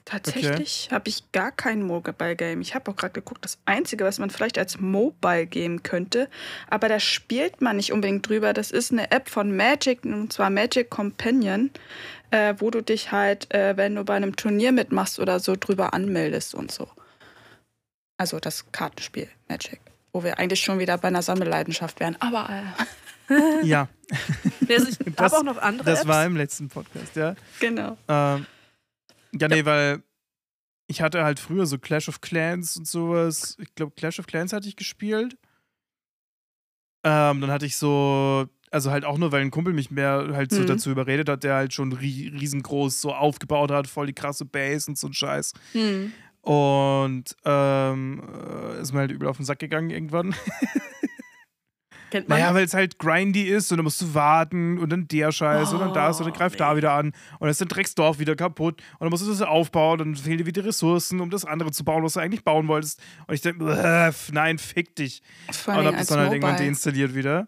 Speaker 3: Tatsächlich habe ich gar kein Mobile-Game. Ich habe auch gerade geguckt, das Einzige, was man vielleicht als Mobile-Game könnte, aber da spielt man nicht unbedingt drüber. Das ist eine App von Magic, und zwar Magic Companion, äh, wo du dich halt, äh, wenn du bei einem Turnier mitmachst oder so, drüber anmeldest und so. Also das Kartenspiel Magic, wo wir eigentlich schon wieder bei einer Sammelleidenschaft wären. Aber äh,
Speaker 1: ja,
Speaker 2: Also ich
Speaker 1: Das-
Speaker 2: habe auch noch andere
Speaker 1: das
Speaker 2: Apps.
Speaker 1: war im letzten Podcast, ja.
Speaker 3: genau.
Speaker 1: Ähm, ja, nee, weil ich hatte halt früher so Clash of Clans und sowas. Ich glaube, Clash of Clans hatte ich gespielt. Ähm, dann hatte ich so, also halt auch nur, weil ein Kumpel mich mehr halt so
Speaker 2: Mhm.
Speaker 1: dazu überredet hat, der halt schon rie riesengroß so aufgebaut hat, voll die krasse Base und so ein Scheiß.
Speaker 2: Hm.
Speaker 1: Und ähm, äh, ist mir halt übel auf den Sack gegangen irgendwann.
Speaker 2: Kennt man?
Speaker 1: Naja, weil es halt grindy ist und dann musst du warten und dann der Scheiß und dann das und dann
Speaker 2: Oh,
Speaker 1: greift da
Speaker 2: nee.
Speaker 1: wieder an und dann ist dein Drecksdorf wieder kaputt und dann musst du das aufbauen und dann fehlen dir wieder Ressourcen, um das andere zu bauen, was du eigentlich bauen wolltest. Und ich denke, nein, fick dich.
Speaker 3: Vor
Speaker 1: Und hab das dann halt irgendwann deinstalliert wieder.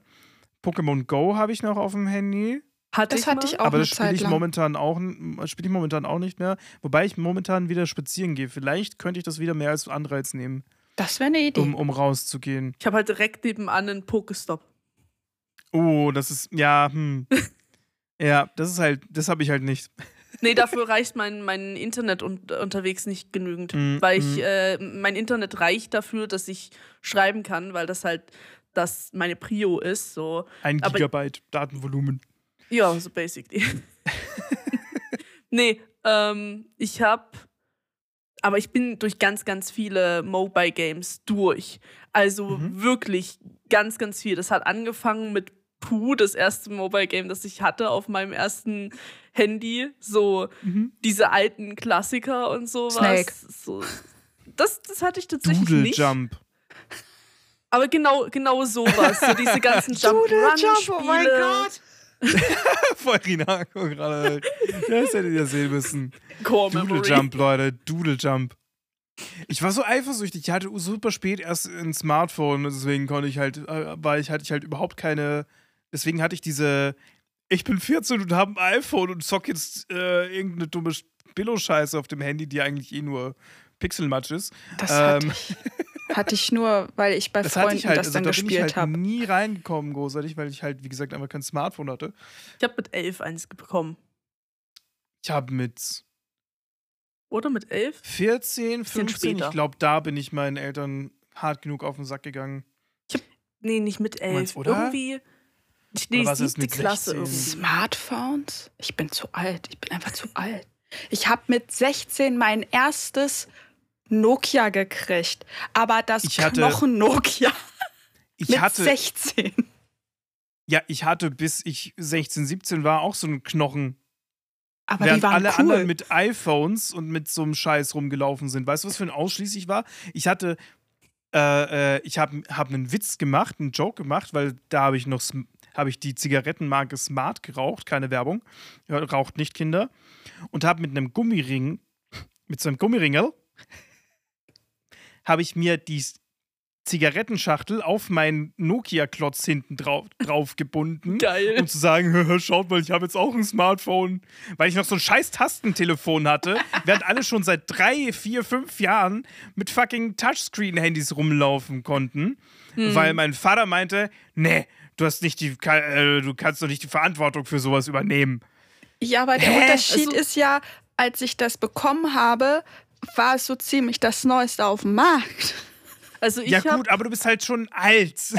Speaker 1: Pokémon Go habe ich noch auf dem Handy,
Speaker 2: Hatte
Speaker 3: Das hatte ich auch
Speaker 1: aber das spiele ich momentan auch spiele ich momentan auch nicht mehr, wobei ich momentan wieder spazieren gehe. Vielleicht könnte ich das wieder mehr als Anreiz nehmen,
Speaker 3: Das wäre eine Idee.
Speaker 1: um, um rauszugehen.
Speaker 2: Ich habe halt direkt nebenan einen Pokestop.
Speaker 1: Oh, das ist ja, hm. ja, das ist halt, das habe ich halt nicht.
Speaker 2: Nee, dafür reicht mein, mein Internet un unterwegs nicht genügend.
Speaker 1: Mm,
Speaker 2: weil
Speaker 1: mm.
Speaker 2: ich, äh, mein Internet reicht dafür, dass ich schreiben kann, weil das halt das meine Prio ist. So.
Speaker 1: Ein
Speaker 2: Aber-
Speaker 1: Gigabyte Datenvolumen.
Speaker 2: Ja, so basically. nee, ähm, ich habe aber ich bin durch ganz, ganz viele Mobile Games durch. Also
Speaker 1: Mhm.
Speaker 2: wirklich ganz, ganz viel. Das hat angefangen mit Pooh, das erste Mobile Game, das ich hatte auf meinem ersten Handy. So
Speaker 1: Mhm.
Speaker 2: diese alten Klassiker und sowas.
Speaker 3: Snake.
Speaker 2: So, das, das hatte ich tatsächlich
Speaker 1: Doodle
Speaker 2: nicht.
Speaker 1: Jump.
Speaker 2: Aber genau, genau sowas. So diese ganzen Jump-Run-Spiele.
Speaker 1: Voll Rinako gerade. Das hättet ihr sehen müssen.
Speaker 2: Core
Speaker 1: Doodle
Speaker 2: Memory.
Speaker 1: Jump, Leute. Doodle Jump. Ich war so eifersüchtig. Ich hatte super spät erst ein Smartphone. Deswegen konnte ich halt, äh, war ich, hatte ich halt überhaupt keine. Deswegen hatte ich diese. Ich bin 14 und habe ein iPhone und zock jetzt äh, irgendeine dumme Billo-Scheiße auf dem Handy, die eigentlich eh nur Pixelmatsch ist.
Speaker 3: Das hatte,
Speaker 1: Ähm.
Speaker 3: ich, hatte ich nur, weil ich bei
Speaker 1: Das
Speaker 3: Freunden
Speaker 1: ich halt,
Speaker 3: das
Speaker 1: also
Speaker 3: dann
Speaker 1: da bin ich
Speaker 3: gespielt
Speaker 1: halt
Speaker 3: habe.
Speaker 1: nie reingekommen, großartig, weil ich halt, wie gesagt, einfach kein Smartphone hatte.
Speaker 2: Ich habe mit elf eins bekommen.
Speaker 1: Ich habe mit
Speaker 2: Oder mit elf?
Speaker 1: 14,
Speaker 2: Bisschen
Speaker 1: 15,
Speaker 2: später.
Speaker 1: ich glaube, da bin ich meinen Eltern hart genug auf den Sack gegangen.
Speaker 2: Nee, nicht mit elf.
Speaker 1: meinst, oder?
Speaker 2: Irgendwie. Ich, nee,
Speaker 1: Oder was ist
Speaker 2: siebte
Speaker 1: mit
Speaker 2: Klasse
Speaker 1: 16?
Speaker 2: irgendwie.
Speaker 3: Smartphones? Ich bin zu alt. Ich bin einfach zu alt. Ich habe mit 16 mein erstes Nokia gekriegt. Aber das Knochen-Nokia
Speaker 1: Ich
Speaker 3: mit
Speaker 1: hatte,
Speaker 3: 16.
Speaker 1: ja, ich hatte, bis ich 16, 17 war, auch so einen Knochen.
Speaker 3: Aber die
Speaker 1: während
Speaker 3: waren
Speaker 1: alle
Speaker 3: cool.
Speaker 1: anderen mit iPhones und mit so einem Scheiß rumgelaufen sind. Weißt du, was für ein Ausschließ ich war? Ich hatte, äh, äh, ich habe hab einen Witz gemacht, einen Joke gemacht, weil da habe ich noch, habe ich die Zigarettenmarke Smart geraucht, keine Werbung, ja, raucht nicht Kinder, und habe mit einem Gummiring, mit so einem Gummiringel, habe ich mir die Zigarettenschachtel auf meinen Nokia-Klotz hinten drauf, drauf gebunden
Speaker 2: Geil.
Speaker 1: um zu sagen, "Hö, hö, schaut mal, ich habe jetzt auch ein Smartphone, weil ich noch so ein scheiß Tastentelefon hatte, während alle schon seit drei, vier, fünf Jahren mit fucking Touchscreen-Handys rumlaufen konnten,
Speaker 2: Hm.
Speaker 1: weil mein Vater meinte, nee, du hast nicht die, äh, du kannst doch nicht die Verantwortung für sowas übernehmen.
Speaker 3: Ja, aber der
Speaker 1: Hä?
Speaker 3: Unterschied
Speaker 2: Also-
Speaker 3: ist ja, als ich das bekommen habe, war es so ziemlich das Neueste auf dem Markt.
Speaker 2: Also ich
Speaker 1: ja
Speaker 2: hab,
Speaker 1: gut, aber du bist halt schon alt.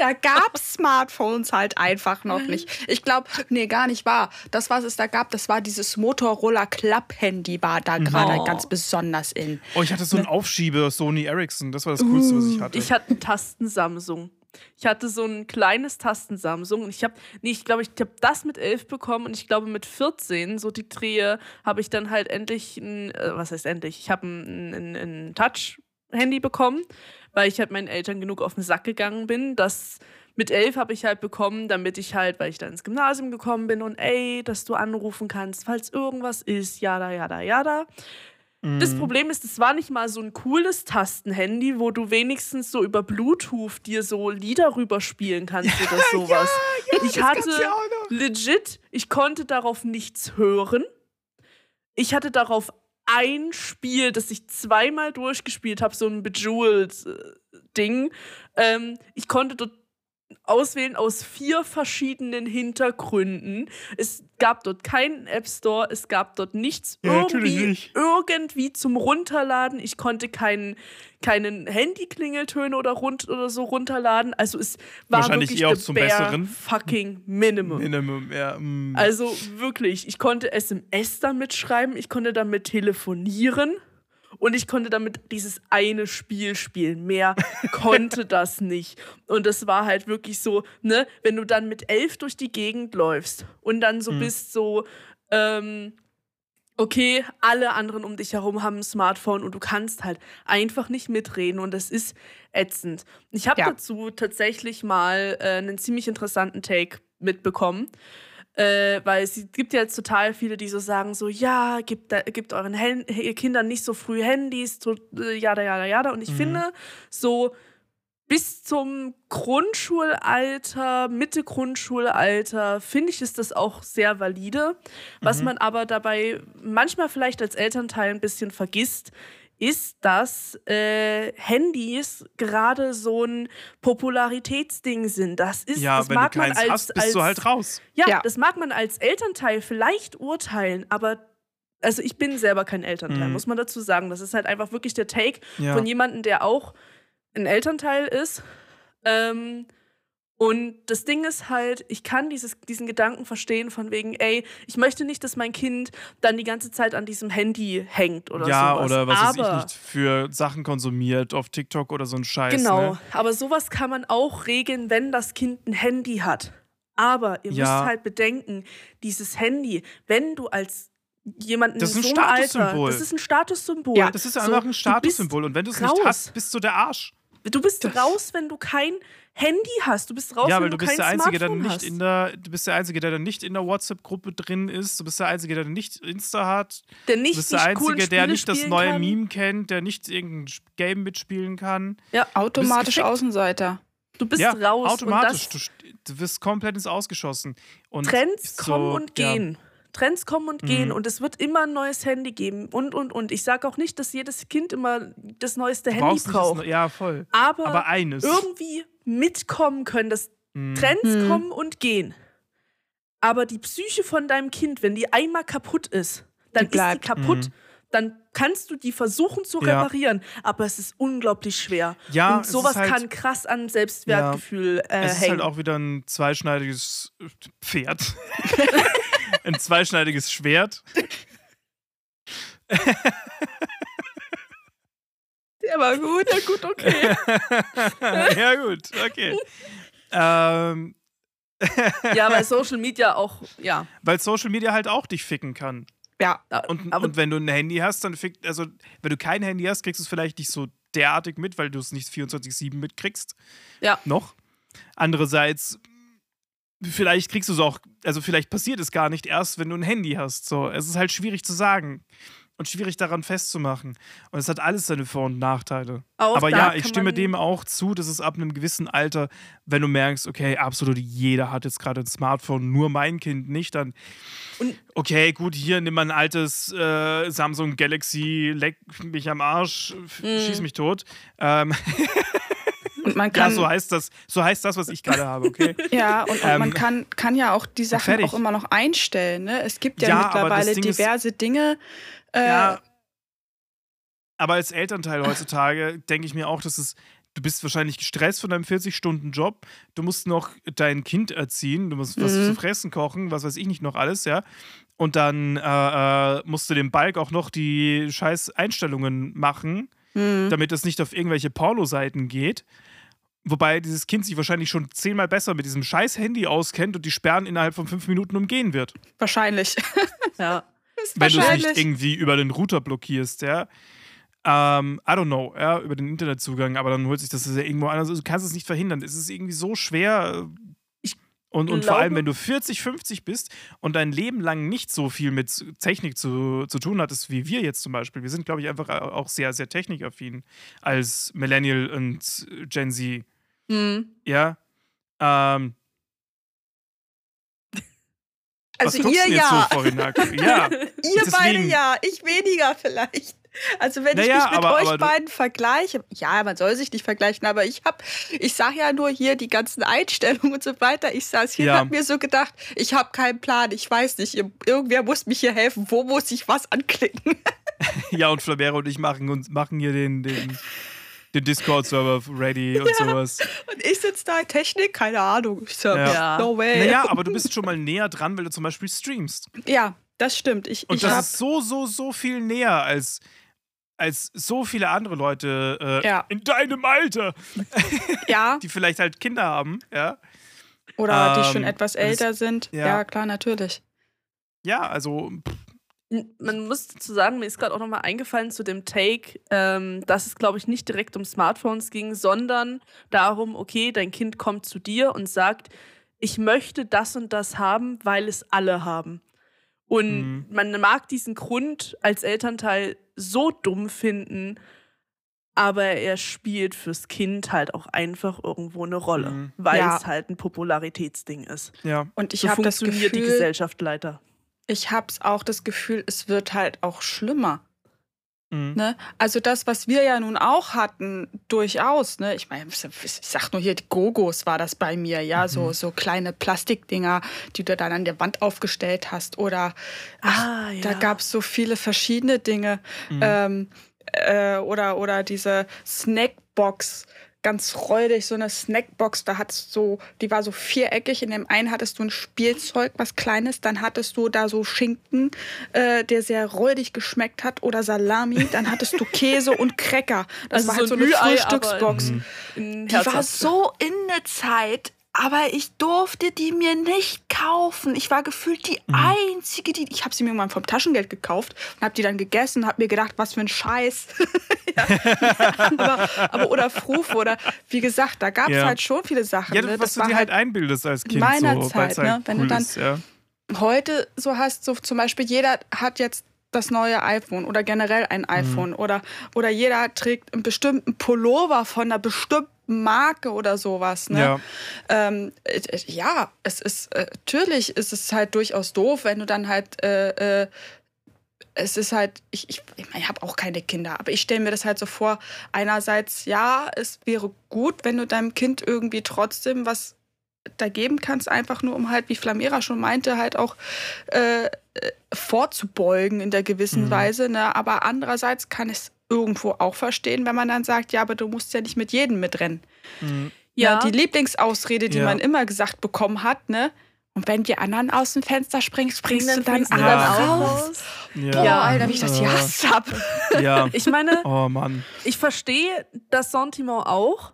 Speaker 3: Da gab es Smartphones halt einfach noch nicht. Ich glaube, nee, gar nicht wahr. Das, was es da gab, das war dieses Motorola-Klapp-Handy, war da gerade
Speaker 2: Oh.
Speaker 3: ganz besonders in.
Speaker 1: Oh, ich hatte so einen Aufschieber Sony Ericsson, das war das Coolste, was ich hatte.
Speaker 2: ich hatte einen Tasten-Samsung. Ich hatte so ein kleines Tasten-Samsung und ich habe, nee, ich glaube, ich habe das mit 11 bekommen und ich glaube mit 14, so die Drehe, habe ich dann halt endlich, ein, äh, was heißt endlich, ich habe ein, ein, ein Touch-Handy bekommen, weil ich halt meinen Eltern genug auf den Sack gegangen bin, dass mit 11 habe ich halt bekommen, damit ich halt, weil ich dann ins Gymnasium gekommen bin und ey, dass du anrufen kannst, falls irgendwas ist, jada, jada, jada. Das
Speaker 1: Mhm.
Speaker 2: Problem ist, es war nicht mal so ein cooles Tastenhandy, wo du wenigstens so über Bluetooth dir so Lieder rüberspielen kannst oder sowas. ich hatte
Speaker 1: gab's ja auch noch.
Speaker 2: legit, ich konnte darauf nichts hören. Ich hatte darauf ein Spiel, das ich zweimal durchgespielt habe, so ein Bejeweled-Ding. Ähm, ich konnte dort auswählen aus vier verschiedenen Hintergründen. Es gab dort keinen App Store, es gab dort nichts
Speaker 1: Ja,
Speaker 2: irgendwie,
Speaker 1: nicht.
Speaker 2: irgendwie zum Runterladen. Ich konnte keinen, keinen Handy-Klingeltöne oder, rund, oder so runterladen. Also es war
Speaker 1: Wahrscheinlich
Speaker 2: wirklich
Speaker 1: eher auch zum Besseren.
Speaker 2: fucking Minimum.
Speaker 1: Minimum, ja. mm.
Speaker 2: Also wirklich, ich konnte SMS damit schreiben, ich konnte damit telefonieren und ich konnte damit dieses eine Spiel spielen. Mehr konnte das nicht. Und das war halt wirklich so, ne, wenn du dann mit elf durch die Gegend läufst und dann so
Speaker 1: Mhm.
Speaker 2: bist so, ähm, okay, alle anderen um dich herum haben ein Smartphone und du kannst halt einfach nicht mitreden und das ist ätzend. Ich habe
Speaker 3: Ja.
Speaker 2: dazu tatsächlich mal äh, einen ziemlich interessanten Take mitbekommen. Äh, weil es gibt ja jetzt total viele, die so sagen, so, ja, gebt, da- gebt euren Hen Kindern nicht so früh Handys, to, äh, jada, jada, jada. Und ich
Speaker 1: Mhm.
Speaker 2: finde, so bis zum Grundschulalter, Mitte Grundschulalter, finde ich, ist das auch sehr valide. Was
Speaker 1: Mhm.
Speaker 2: man aber dabei manchmal vielleicht als Elternteil ein bisschen vergisst, ist, dass äh, Handys gerade so ein Popularitätsding sind. Das ist,
Speaker 1: ja,
Speaker 2: das
Speaker 1: wenn du
Speaker 2: mag man
Speaker 1: keins
Speaker 2: als,
Speaker 1: hast, bist
Speaker 2: als
Speaker 1: du halt raus.
Speaker 2: ja,
Speaker 3: Ja.
Speaker 2: das mag man als Elternteil vielleicht urteilen, aber also ich bin selber kein Elternteil,
Speaker 1: Mhm.
Speaker 2: muss man dazu sagen. Das ist halt einfach wirklich der Take
Speaker 1: Ja.
Speaker 2: von jemandem, der auch ein Elternteil ist. Ähm, Und das Ding ist halt, ich kann dieses, diesen Gedanken verstehen von wegen, ey, ich möchte nicht, dass mein Kind dann die ganze Zeit an diesem Handy hängt oder
Speaker 1: ja,
Speaker 2: sowas.
Speaker 1: oder was weiß
Speaker 2: aber,
Speaker 1: ich nicht, für Sachen konsumiert auf TikTok oder so ein Scheiß.
Speaker 2: Genau,
Speaker 1: Ne?
Speaker 2: aber sowas kann man auch regeln, wenn das Kind ein Handy hat. Aber ihr
Speaker 1: Ja.
Speaker 2: müsst halt bedenken, dieses Handy, wenn du als jemanden
Speaker 1: Das ist ein
Speaker 2: in so einem Alter,
Speaker 1: Statussymbol.
Speaker 2: das ist ein Statussymbol.
Speaker 3: Ja,
Speaker 1: Das ist
Speaker 2: So,
Speaker 1: einfach ein Statussymbol. Und wenn du es nicht hast, bist du der Arsch.
Speaker 2: Du bist raus, wenn du kein Handy hast. Du bist raus,
Speaker 1: ja,
Speaker 2: wenn
Speaker 1: weil du bist
Speaker 2: kein
Speaker 1: der Einzige, der
Speaker 2: Smartphone
Speaker 1: nicht
Speaker 2: hast.
Speaker 1: in der, du bist der Einzige, der dann nicht in der WhatsApp-Gruppe drin ist. Du bist der Einzige, der nicht Insta hat.
Speaker 2: der
Speaker 1: Du
Speaker 2: nicht
Speaker 1: bist
Speaker 2: die
Speaker 1: der Einzige, der nicht das neue
Speaker 2: kann.
Speaker 1: Meme kennt, der nicht irgendein Game mitspielen kann.
Speaker 3: Automatisch
Speaker 1: gefickt.
Speaker 3: Außenseiter.
Speaker 2: Du bist
Speaker 1: ja,
Speaker 2: raus.
Speaker 1: automatisch.
Speaker 2: Und das,
Speaker 1: du, du wirst komplett ins Ausgeschossen. Und
Speaker 2: Trends
Speaker 1: so,
Speaker 2: kommen und
Speaker 1: ja.
Speaker 2: Trends kommen und gehen
Speaker 1: Mhm.
Speaker 2: und es wird immer ein neues Handy geben und und und. Ich sage auch nicht, dass jedes Kind immer das neueste
Speaker 1: Du
Speaker 2: Handy
Speaker 1: das
Speaker 2: braucht,
Speaker 1: Neu- ja, voll.
Speaker 2: aber,
Speaker 1: Aber eines.
Speaker 2: irgendwie mitkommen können, dass
Speaker 1: Mhm.
Speaker 2: Trends
Speaker 3: Mhm.
Speaker 2: kommen und gehen. Aber die Psyche von deinem Kind, wenn die einmal kaputt ist, dann
Speaker 3: Die bleibt.
Speaker 2: ist die kaputt.
Speaker 1: Mhm.
Speaker 2: Dann kannst du die versuchen zu
Speaker 1: Ja.
Speaker 2: reparieren, aber es ist unglaublich schwer.
Speaker 1: Ja,
Speaker 2: und
Speaker 1: es
Speaker 2: sowas
Speaker 1: ist halt-
Speaker 2: kann krass an Selbstwertgefühl äh,
Speaker 1: es ist
Speaker 2: hängen.
Speaker 1: halt auch wieder ein zweischneidiges Pferd. ein zweischneidiges Schwert.
Speaker 2: Der war gut, ja gut, okay.
Speaker 1: ja, gut, okay. ähm,
Speaker 2: ja, weil Social Media auch, ja.
Speaker 1: weil Social Media halt auch dich ficken kann.
Speaker 3: Ja.
Speaker 1: Und, und wenn du ein Handy hast, dann fickt, also wenn du kein Handy hast, kriegst du es vielleicht nicht so derartig mit, weil du es nicht 24-7 mitkriegst.
Speaker 2: Ja.
Speaker 1: Noch. Andererseits, vielleicht kriegst du es auch, also vielleicht passiert es gar nicht erst, wenn du ein Handy hast. So, es ist halt schwierig zu sagen und schwierig daran festzumachen. Und es hat alles seine Vor- und Nachteile.
Speaker 2: Auch
Speaker 1: Aber ja, ich stimme dem auch zu, dass es ab einem gewissen Alter, wenn du merkst, okay, absolut jeder hat jetzt gerade ein Smartphone, nur mein Kind nicht, dann
Speaker 2: Und-
Speaker 1: okay, gut, hier nimm mal ein altes äh, Samsung Galaxy, leck mich am Arsch,
Speaker 2: Mhm.
Speaker 1: schieß mich tot. Ähm,
Speaker 3: Und man
Speaker 1: ja,
Speaker 3: kann,
Speaker 1: so heißt das, so heißt das, was ich gerade habe, okay?
Speaker 3: Ja, und, und
Speaker 1: Ähm,
Speaker 3: man kann, kann ja auch die Sachen
Speaker 1: fertig.
Speaker 3: auch immer noch einstellen. Ne? Es gibt ja,
Speaker 1: Ja,
Speaker 3: mittlerweile
Speaker 1: Ding ist-
Speaker 3: diverse Dinge. Äh,
Speaker 1: Ja. Aber als Elternteil heutzutage denke ich mir auch, dass es. Du bist wahrscheinlich gestresst von deinem 40-Stunden-Job. Du musst noch dein Kind erziehen. Du musst was
Speaker 3: Mhm.
Speaker 1: zu fressen kochen, was weiß ich nicht noch alles, ja. Und dann äh, äh, musst du dem Balk auch noch die scheiß Einstellungen machen,
Speaker 3: hm.
Speaker 1: damit es nicht auf irgendwelche Pornoseiten geht. Wobei dieses Kind sich wahrscheinlich schon zehnmal besser mit diesem scheiß Handy auskennt und die Sperren innerhalb von fünf Minuten umgehen wird.
Speaker 3: Wahrscheinlich.
Speaker 2: Ja.
Speaker 3: Ist
Speaker 1: wenn du es nicht irgendwie über den Router blockierst, ja. Ähm, I don't know, ja, über den Internetzugang, aber dann holt sich das ja irgendwo an. Also du kannst es nicht verhindern. Es ist irgendwie so schwer. äh, Und, und vor allem, wenn du 40, 50 bist und dein Leben lang nicht so viel mit Technik zu, zu tun hattest, wie wir jetzt zum Beispiel. Wir sind, glaube ich, einfach auch sehr, sehr technikaffin als Millennial und Gen Z.
Speaker 2: Hm.
Speaker 1: Ja. Ähm,
Speaker 3: Also
Speaker 1: was
Speaker 3: ihr ja.
Speaker 1: so? Ja.
Speaker 3: Ihr beide
Speaker 1: Deswegen-
Speaker 3: ja, ich weniger vielleicht. Also wenn ich
Speaker 1: Naja,
Speaker 3: mich mit
Speaker 1: aber-
Speaker 3: euch
Speaker 1: aber
Speaker 3: beiden vergleiche, ja, man soll sich nicht vergleichen, aber ich hab, ich sag ja nur hier die ganzen Einstellungen und so weiter. Ich saß hier
Speaker 1: Ja.
Speaker 3: und hab mir so gedacht, ich habe keinen Plan, ich weiß nicht, irgendwer muss mich hier helfen, wo muss ich was anklicken?
Speaker 1: Ja, und Flamero und ich machen, uns, machen hier den, den, den Discord-Server ready und sowas.
Speaker 3: Und ich sitze da Technik, keine Ahnung. Ich so,
Speaker 1: Ja.
Speaker 2: Ja.
Speaker 3: no way.
Speaker 1: Naja, aber du bist schon mal näher dran, weil du zum Beispiel streamst.
Speaker 3: Ja, das stimmt. Ich,
Speaker 1: Und
Speaker 3: ich
Speaker 1: das ist so, so, so viel näher als, als so viele andere Leute äh,
Speaker 3: Ja.
Speaker 1: in deinem Alter,
Speaker 3: ja,
Speaker 1: die vielleicht halt Kinder haben. Ja,
Speaker 3: oder die
Speaker 1: Ähm,
Speaker 3: schon etwas
Speaker 1: und es-
Speaker 3: älter sind.
Speaker 1: ja.
Speaker 3: Ja. klar, natürlich.
Speaker 1: ja also pff,
Speaker 2: Man muss dazu sagen, mir ist gerade auch nochmal eingefallen zu dem Take, ähm, dass es, glaube ich, nicht direkt um Smartphones ging, sondern darum, okay, dein Kind kommt zu dir und sagt, ich möchte das und das haben, weil es alle haben. Und
Speaker 1: Mhm.
Speaker 2: man mag diesen Grund als Elternteil so dumm finden, aber er spielt fürs Kind halt auch einfach irgendwo eine Rolle,
Speaker 1: Mhm.
Speaker 2: weil
Speaker 3: Ja.
Speaker 2: es halt ein Popularitätsding ist.
Speaker 1: ja.
Speaker 3: Und ich
Speaker 2: so
Speaker 3: habe das
Speaker 2: funktioniert die
Speaker 3: Gefühl,
Speaker 2: Gesellschaft leider.
Speaker 3: Ich habe auch das Gefühl, es wird halt auch schlimmer.
Speaker 1: Mhm.
Speaker 3: Ne? Also das, was wir ja nun auch hatten, durchaus. Ne? Ich meine, ich sag nur hier, die Gogos war das bei mir, ja, so, so kleine Plastikdinger, die du dann an der Wand aufgestellt hast. Oder ach,
Speaker 2: Ah,
Speaker 3: da
Speaker 2: ja.
Speaker 3: gab es so viele verschiedene Dinge.
Speaker 1: Mhm.
Speaker 3: Ähm, äh, oder, oder diese Snackbox. Ganz räudig, so eine Snackbox, da hattest du, die war so viereckig. In dem einen hattest du ein Spielzeug, was kleines, dann hattest du da so Schinken, äh, der sehr räudig geschmeckt hat, oder Salami, dann hattest du Käse und Cracker. Das
Speaker 2: Also
Speaker 3: war halt
Speaker 2: so
Speaker 3: so
Speaker 2: ein
Speaker 3: eine
Speaker 2: Ü-Ei,
Speaker 3: Frühstücksbox.
Speaker 1: Mhm.
Speaker 3: Die war so in der Zeit, aber ich durfte die mir nicht kaufen. Ich war gefühlt die
Speaker 1: Mhm.
Speaker 3: einzige, die ich habe sie mir irgendwann vom Taschengeld gekauft und habe die dann gegessen, habe mir gedacht, was für ein Scheiß. ja. aber, aber oder Fruf oder wie gesagt, da gab es
Speaker 1: Ja.
Speaker 3: halt schon viele Sachen.
Speaker 1: Ja,
Speaker 3: ne?
Speaker 1: was
Speaker 3: Das
Speaker 1: du dir halt
Speaker 3: halt
Speaker 1: einbildest als Kind.
Speaker 3: meiner
Speaker 1: so,
Speaker 3: Zeit,
Speaker 1: weil's halt
Speaker 3: ne? Wenn du
Speaker 1: cool
Speaker 3: dann-
Speaker 1: ist, ja.
Speaker 3: heute so hast, so zum Beispiel jeder hat jetzt das neue iPhone oder generell ein iPhone oder, oder jeder trägt einen bestimmten Pullover von einer bestimmten Marke oder sowas. Ne?
Speaker 1: Ja.
Speaker 3: Ähm, äh, äh, ja, es ist äh, natürlich ist es halt durchaus doof, wenn du dann halt äh, es ist halt, ich, ich, ich, mein, ich habe auch keine Kinder, aber ich stelle mir das halt so vor, einerseits, ja, es wäre gut, wenn du deinem Kind irgendwie trotzdem was da geben kannst, einfach nur um halt, wie Flamera schon meinte, halt auch äh, vorzubeugen in der gewissen
Speaker 1: Mhm.
Speaker 3: Weise. Ne? Aber andererseits kann es irgendwo auch verstehen, wenn man dann sagt, ja, aber du musst ja nicht mit jedem mitrennen.
Speaker 1: Mhm.
Speaker 3: Ja.
Speaker 2: Ja.
Speaker 3: Die Lieblingsausrede, die
Speaker 1: Ja.
Speaker 3: man immer gesagt bekommen hat, ne? Und wenn die anderen aus dem Fenster springen, springst du dann
Speaker 2: du
Speaker 3: auch
Speaker 1: dann
Speaker 3: raus.
Speaker 2: raus.
Speaker 1: Ja.
Speaker 3: Boah,
Speaker 2: Ja.
Speaker 3: Alter, wie ich das gehasst hab.
Speaker 1: Ja.
Speaker 2: Ich meine,
Speaker 1: Oh Mann.
Speaker 2: ich verstehe das Sentiment auch.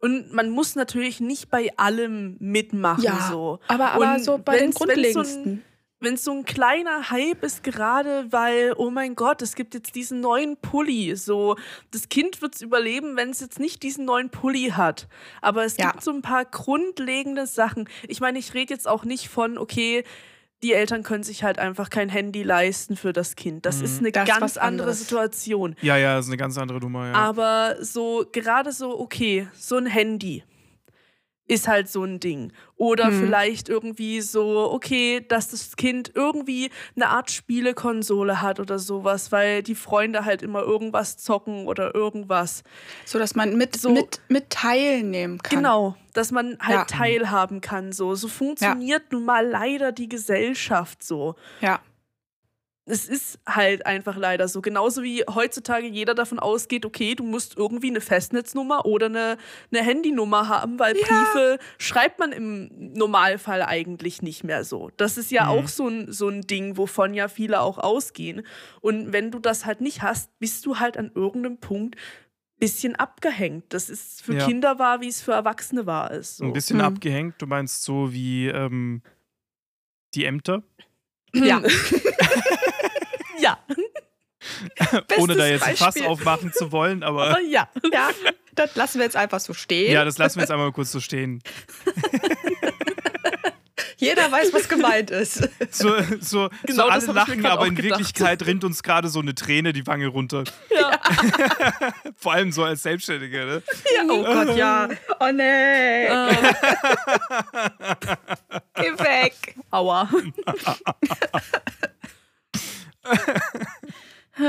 Speaker 2: Und man muss natürlich nicht bei allem mitmachen.
Speaker 3: Ja,
Speaker 2: so.
Speaker 3: aber, aber
Speaker 2: Und
Speaker 3: so bei den grundlegendsten.
Speaker 2: Wenn es so ein kleiner Hype ist, gerade weil, oh mein Gott, es gibt jetzt diesen neuen Pulli. So, das Kind wird es überleben, wenn es jetzt nicht diesen neuen Pulli hat. Aber es
Speaker 3: Ja.
Speaker 2: gibt so ein paar grundlegende Sachen. Ich meine, ich rede jetzt auch nicht von, okay, die Eltern können sich halt einfach kein Handy leisten für das Kind. Das
Speaker 1: Mhm.
Speaker 2: ist eine
Speaker 3: Das ist
Speaker 2: ganz
Speaker 3: was
Speaker 2: andere. Situation.
Speaker 1: Ja, ja, das ist eine ganz andere Nummer, ja.
Speaker 2: Aber so, gerade so, okay, so ein Handy ist halt so ein Ding. Oder
Speaker 3: Hm.
Speaker 2: vielleicht irgendwie so, okay, dass das Kind irgendwie eine Art Spielekonsole hat oder sowas, weil die Freunde halt immer irgendwas zocken oder irgendwas.
Speaker 3: So, dass man mit,
Speaker 2: So-
Speaker 3: mit, mit teilnehmen kann.
Speaker 2: Genau, dass man halt
Speaker 3: Ja.
Speaker 2: teilhaben kann. So, so funktioniert nun mal leider die Gesellschaft so.
Speaker 3: Ja.
Speaker 2: Es ist halt einfach leider so. Genauso wie heutzutage jeder davon ausgeht, okay, du musst irgendwie eine Festnetznummer oder eine, eine Handynummer haben, weil Briefe schreibt man im Normalfall eigentlich nicht mehr so. Das ist ja
Speaker 1: Mhm.
Speaker 2: auch so ein, so ein Ding, wovon ja viele auch ausgehen. Und wenn du das halt nicht hast, bist du halt an irgendeinem Punkt bisschen abgehängt. Das ist für
Speaker 1: Ja.
Speaker 2: Kinder war, wie es für Erwachsene war. Ist so.
Speaker 1: Ein bisschen
Speaker 3: Mhm.
Speaker 1: abgehängt. Du meinst so wie ähm, die Ämter?
Speaker 3: Ja.
Speaker 2: ja,
Speaker 1: Ohne da jetzt ein Fass aufmachen zu wollen, aber
Speaker 2: aber ja.
Speaker 3: ja, das lassen wir jetzt einfach so stehen.
Speaker 1: ja, das lassen wir jetzt einmal kurz so stehen.
Speaker 3: Jeder weiß, was gemeint ist.
Speaker 1: So, so,
Speaker 2: Genau,
Speaker 1: so
Speaker 2: das
Speaker 1: alle lachen, aber in
Speaker 2: gedacht.
Speaker 1: Wirklichkeit rinnt uns gerade so eine Träne die Wange runter.
Speaker 2: ja.
Speaker 1: Vor allem so als Selbstständiger, ne?
Speaker 3: Ja, oh Gott, ja. Oh nee.
Speaker 2: Ähm,
Speaker 3: Geh weg.
Speaker 2: aua.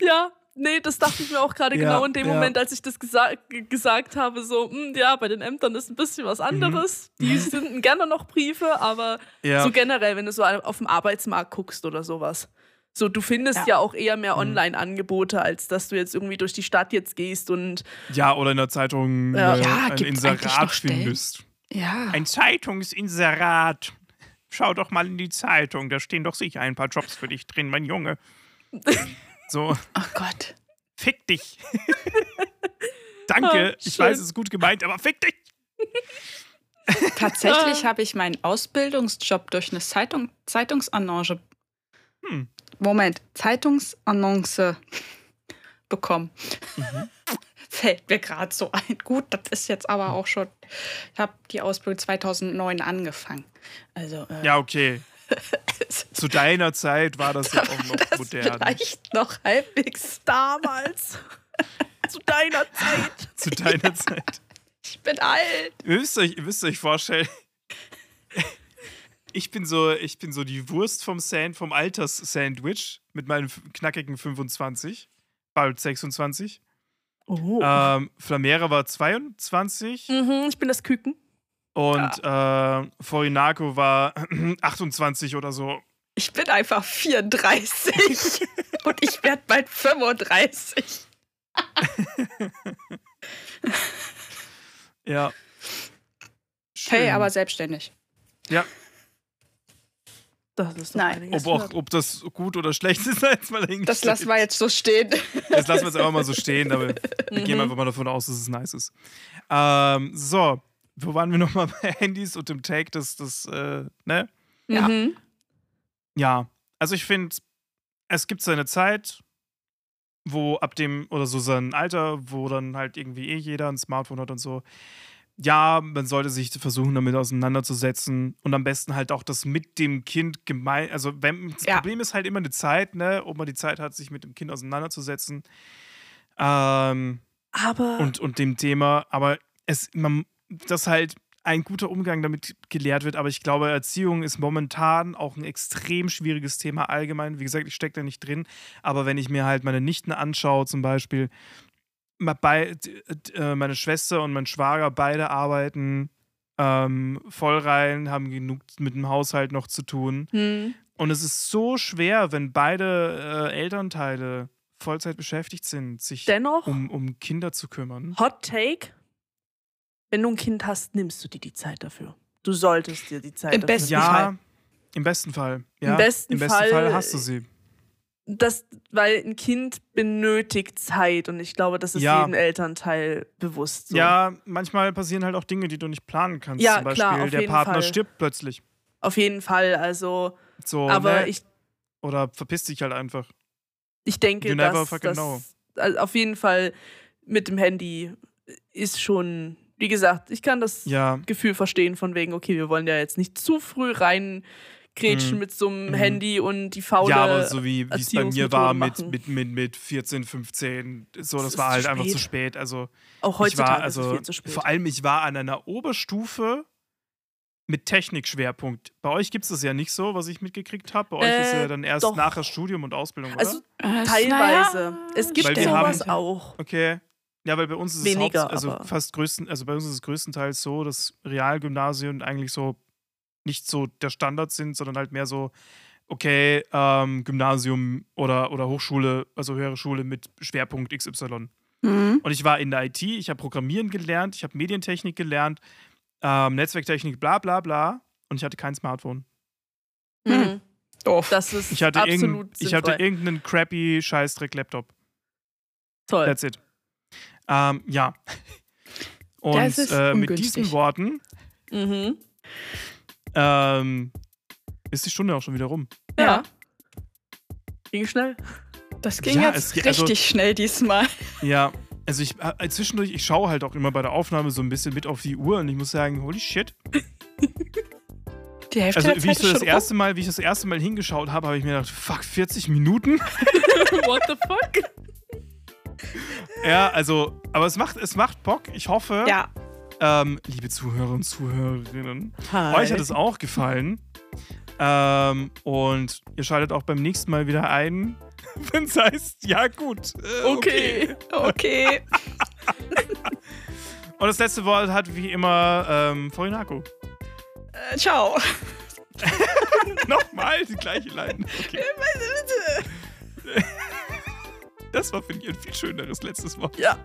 Speaker 2: ja, nee, das dachte ich mir auch gerade
Speaker 1: Ja,
Speaker 2: genau in dem
Speaker 1: ja.
Speaker 2: Moment, als ich das gesa gesagt habe, so, hm, ja, bei den Ämtern ist ein bisschen was anderes. Die sind gerne noch Briefe, aber
Speaker 1: Mhm. Ja.
Speaker 2: so generell, wenn du so auf dem Arbeitsmarkt guckst oder sowas. So, du findest ja,
Speaker 3: Ja.
Speaker 2: auch eher mehr
Speaker 1: Mhm.
Speaker 2: Online-Angebote, als dass du jetzt irgendwie durch die Stadt jetzt gehst und
Speaker 1: Ja, oder in der Zeitung
Speaker 2: Ja.
Speaker 1: äh,
Speaker 3: Ja,
Speaker 1: ein Inserat findest.
Speaker 3: Ja.
Speaker 1: Ein Zeitungsinserat. Schau doch mal in die Zeitung, da stehen doch sicher ein paar Jobs für dich drin, mein Junge. So,
Speaker 3: Oh Gott.
Speaker 1: fick dich. Danke,
Speaker 2: Ah,
Speaker 1: ich weiß, es ist gut gemeint, aber fick dich.
Speaker 3: Tatsächlich habe ich meinen Ausbildungsjob durch eine Zeitung, Zeitungsannonce.
Speaker 1: Hm.
Speaker 3: Moment, Zeitungsannonce bekommen. Fällt mir gerade so ein. Gut, das ist jetzt aber auch schon. Ich habe die Ausbildung 2009 angefangen. Also, äh,
Speaker 1: Ja, okay. Zu deiner Zeit war das ja auch noch
Speaker 3: das
Speaker 1: modern.
Speaker 3: vielleicht noch halbwegs.
Speaker 2: damals, zu deiner Zeit.
Speaker 1: Zu deiner Zeit.
Speaker 3: Ich bin alt.
Speaker 1: Ihr müsst euch, ihr müsst euch vorstellen, ich bin so, ich bin so die Wurst vom Sand, vom Alters-Sandwich mit meinen knackigen 25, bald 26.
Speaker 2: Oh.
Speaker 1: Ähm, Flamera war 22
Speaker 2: Mhm, ich bin das Küken.
Speaker 1: Und äh, Forinako war 28 oder so.
Speaker 3: Ich bin einfach 34 und ich werde bald 35.
Speaker 1: Ja.
Speaker 3: Hey,
Speaker 1: Schön.
Speaker 3: aber selbstständig.
Speaker 1: Ja,
Speaker 2: Das ist
Speaker 3: Nein.
Speaker 1: ob, auch, ob das gut oder schlecht ist, jetzt mal
Speaker 3: Das lassen wir jetzt so stehen.
Speaker 1: Das lassen wir jetzt einfach mal so stehen, aber wir gehen
Speaker 2: Mhm.
Speaker 1: einfach mal davon aus, dass es nice ist. Ähm, so, wo waren wir nochmal bei Handys und dem Take, das, das, äh, ne?
Speaker 3: Ja.
Speaker 2: Mhm.
Speaker 1: Ja, also ich finde, es gibt seine Zeit, wo ab dem, oder so sein Alter, wo dann halt irgendwie eh jeder ein Smartphone hat und so. Ja, man sollte sich versuchen, damit auseinanderzusetzen und am besten halt auch das mit dem Kind gemein. Also, wenn, das
Speaker 3: Ja.
Speaker 1: Problem ist halt immer die Zeit, ne, ob man die Zeit hat, sich mit dem Kind auseinanderzusetzen. Ähm,
Speaker 2: Aber
Speaker 1: und, und dem Thema, aber es, man, dass halt ein guter Umgang damit gelehrt wird, aber ich glaube, Erziehung ist momentan auch ein extrem schwieriges Thema allgemein. Wie gesagt, ich stecke da nicht drin, aber wenn ich mir halt meine Nichten anschaue, zum Beispiel, äh, meine Schwester und mein Schwager beide arbeiten ähm, voll rein, haben genug mit dem Haushalt noch zu tun.
Speaker 2: hm,
Speaker 1: Und es ist so schwer, wenn beide äh, Elternteile Vollzeit beschäftigt sind, sich
Speaker 2: dennoch,
Speaker 1: um, um Kinder zu kümmern.
Speaker 2: Hot Take: Wenn du ein Kind hast, nimmst du dir die Zeit dafür. Du solltest dir die Zeit
Speaker 3: Im
Speaker 2: dafür
Speaker 3: besten
Speaker 2: nehmen.
Speaker 1: Ja,
Speaker 3: Fall.
Speaker 1: im besten Fall. Ja,
Speaker 2: Im besten
Speaker 1: Im besten
Speaker 2: Fall-
Speaker 1: Fall hast du sie.
Speaker 2: Das, weil ein Kind benötigt Zeit und ich glaube, das ist
Speaker 1: Ja.
Speaker 2: jedem Elternteil bewusst. So.
Speaker 1: Ja, manchmal passieren halt auch Dinge, die du nicht planen kannst.
Speaker 2: Ja,
Speaker 1: Zum Beispiel,
Speaker 2: klar, auf
Speaker 1: der
Speaker 2: jeden
Speaker 1: Partner
Speaker 2: Fall.
Speaker 1: stirbt plötzlich.
Speaker 2: Auf jeden Fall. Also,
Speaker 1: So,
Speaker 2: aber
Speaker 1: ne?
Speaker 2: ich,
Speaker 1: Oder verpisst dich halt einfach.
Speaker 2: ich denke,
Speaker 1: You never
Speaker 2: dass,
Speaker 1: fucking
Speaker 2: dass
Speaker 1: know.
Speaker 2: also auf jeden Fall mit dem Handy ist schon, wie gesagt, ich kann das
Speaker 1: Ja,
Speaker 2: Gefühl verstehen von wegen, okay, wir wollen ja jetzt nicht zu früh reingrätschen
Speaker 1: Mhm.
Speaker 2: mit so einem
Speaker 1: Mhm.
Speaker 2: Handy und die faule.
Speaker 1: ja aber so wie wie es bei mir war mit, mit, mit, mit 14, 15, so,
Speaker 2: Das
Speaker 1: das war halt einfach zu spät. Also,
Speaker 2: auch
Speaker 1: ich
Speaker 2: heutzutage
Speaker 1: war,
Speaker 2: ist es
Speaker 1: also,
Speaker 2: viel zu spät.
Speaker 1: vor allem, ich war an einer Oberstufe mit Technikschwerpunkt. Bei euch gibt es das ja nicht so, was ich mitgekriegt habe. Bei euch ist
Speaker 2: Äh,
Speaker 1: ja dann erst
Speaker 2: doch.
Speaker 1: nachher Studium und Ausbildung, oder?
Speaker 2: also
Speaker 3: Äh,
Speaker 2: teilweise.
Speaker 3: naja,
Speaker 2: es gibt sowas
Speaker 1: haben-
Speaker 2: auch.
Speaker 1: Okay. Ja, weil bei uns ist
Speaker 2: Weniger,
Speaker 1: es haupt, also fast größten, also bei uns ist es größtenteils so, dass Realgymnasien eigentlich so nicht so der Standard sind, sondern halt mehr so, okay, ähm, Gymnasium oder, oder Hochschule, also höhere Schule mit Schwerpunkt XY.
Speaker 3: Mhm.
Speaker 1: Und ich war in der IT, ich habe Programmieren gelernt, ich habe Medientechnik gelernt, ähm, Netzwerktechnik, bla bla bla. Und ich hatte kein Smartphone.
Speaker 2: Mhm.
Speaker 3: Doof.
Speaker 2: Das ist
Speaker 1: Ich hatte,
Speaker 2: absolut
Speaker 1: irgend, ich hatte irgendeinen crappy Scheißdreck-Laptop.
Speaker 2: Toll.
Speaker 1: That's it. Ähm, ja. Und
Speaker 3: Das ist
Speaker 1: äh, mit diesen Worten
Speaker 2: Mhm.
Speaker 1: ähm, ist die Stunde auch schon wieder rum.
Speaker 2: Ja. Ging schnell.
Speaker 3: Das ging
Speaker 1: Ja,
Speaker 3: jetzt
Speaker 1: es- also-
Speaker 3: richtig schnell diesmal.
Speaker 1: Ja, also ich äh, zwischendurch, ich schaue halt auch immer bei der Aufnahme so ein bisschen mit auf die Uhr und ich muss sagen, holy shit.
Speaker 3: Die Hälfte
Speaker 1: Also
Speaker 3: der
Speaker 1: wie
Speaker 3: Zeit
Speaker 1: ich so das erste Mal, wie ich das erste Mal hingeschaut habe, habe ich mir gedacht, fuck, 40 Minuten?
Speaker 2: What the fuck?
Speaker 1: Ja, also, aber es macht, es macht Bock. Ich hoffe.
Speaker 3: Ja,
Speaker 1: ähm, liebe Zuhörer und Zuhörerinnen,
Speaker 2: Hi.
Speaker 1: Euch hat es auch gefallen. Ähm, und ihr schaltet auch beim nächsten Mal wieder ein, wenn es heißt, ja gut. Äh,
Speaker 2: Okay.
Speaker 3: okay.
Speaker 1: Und das letzte Wort hat wie immer ähm, Forinako.
Speaker 3: äh, ciao.
Speaker 1: Nochmal die gleiche Line. Okay. Das war, finde ich, ein viel schöneres letztes Wort.
Speaker 2: Ja.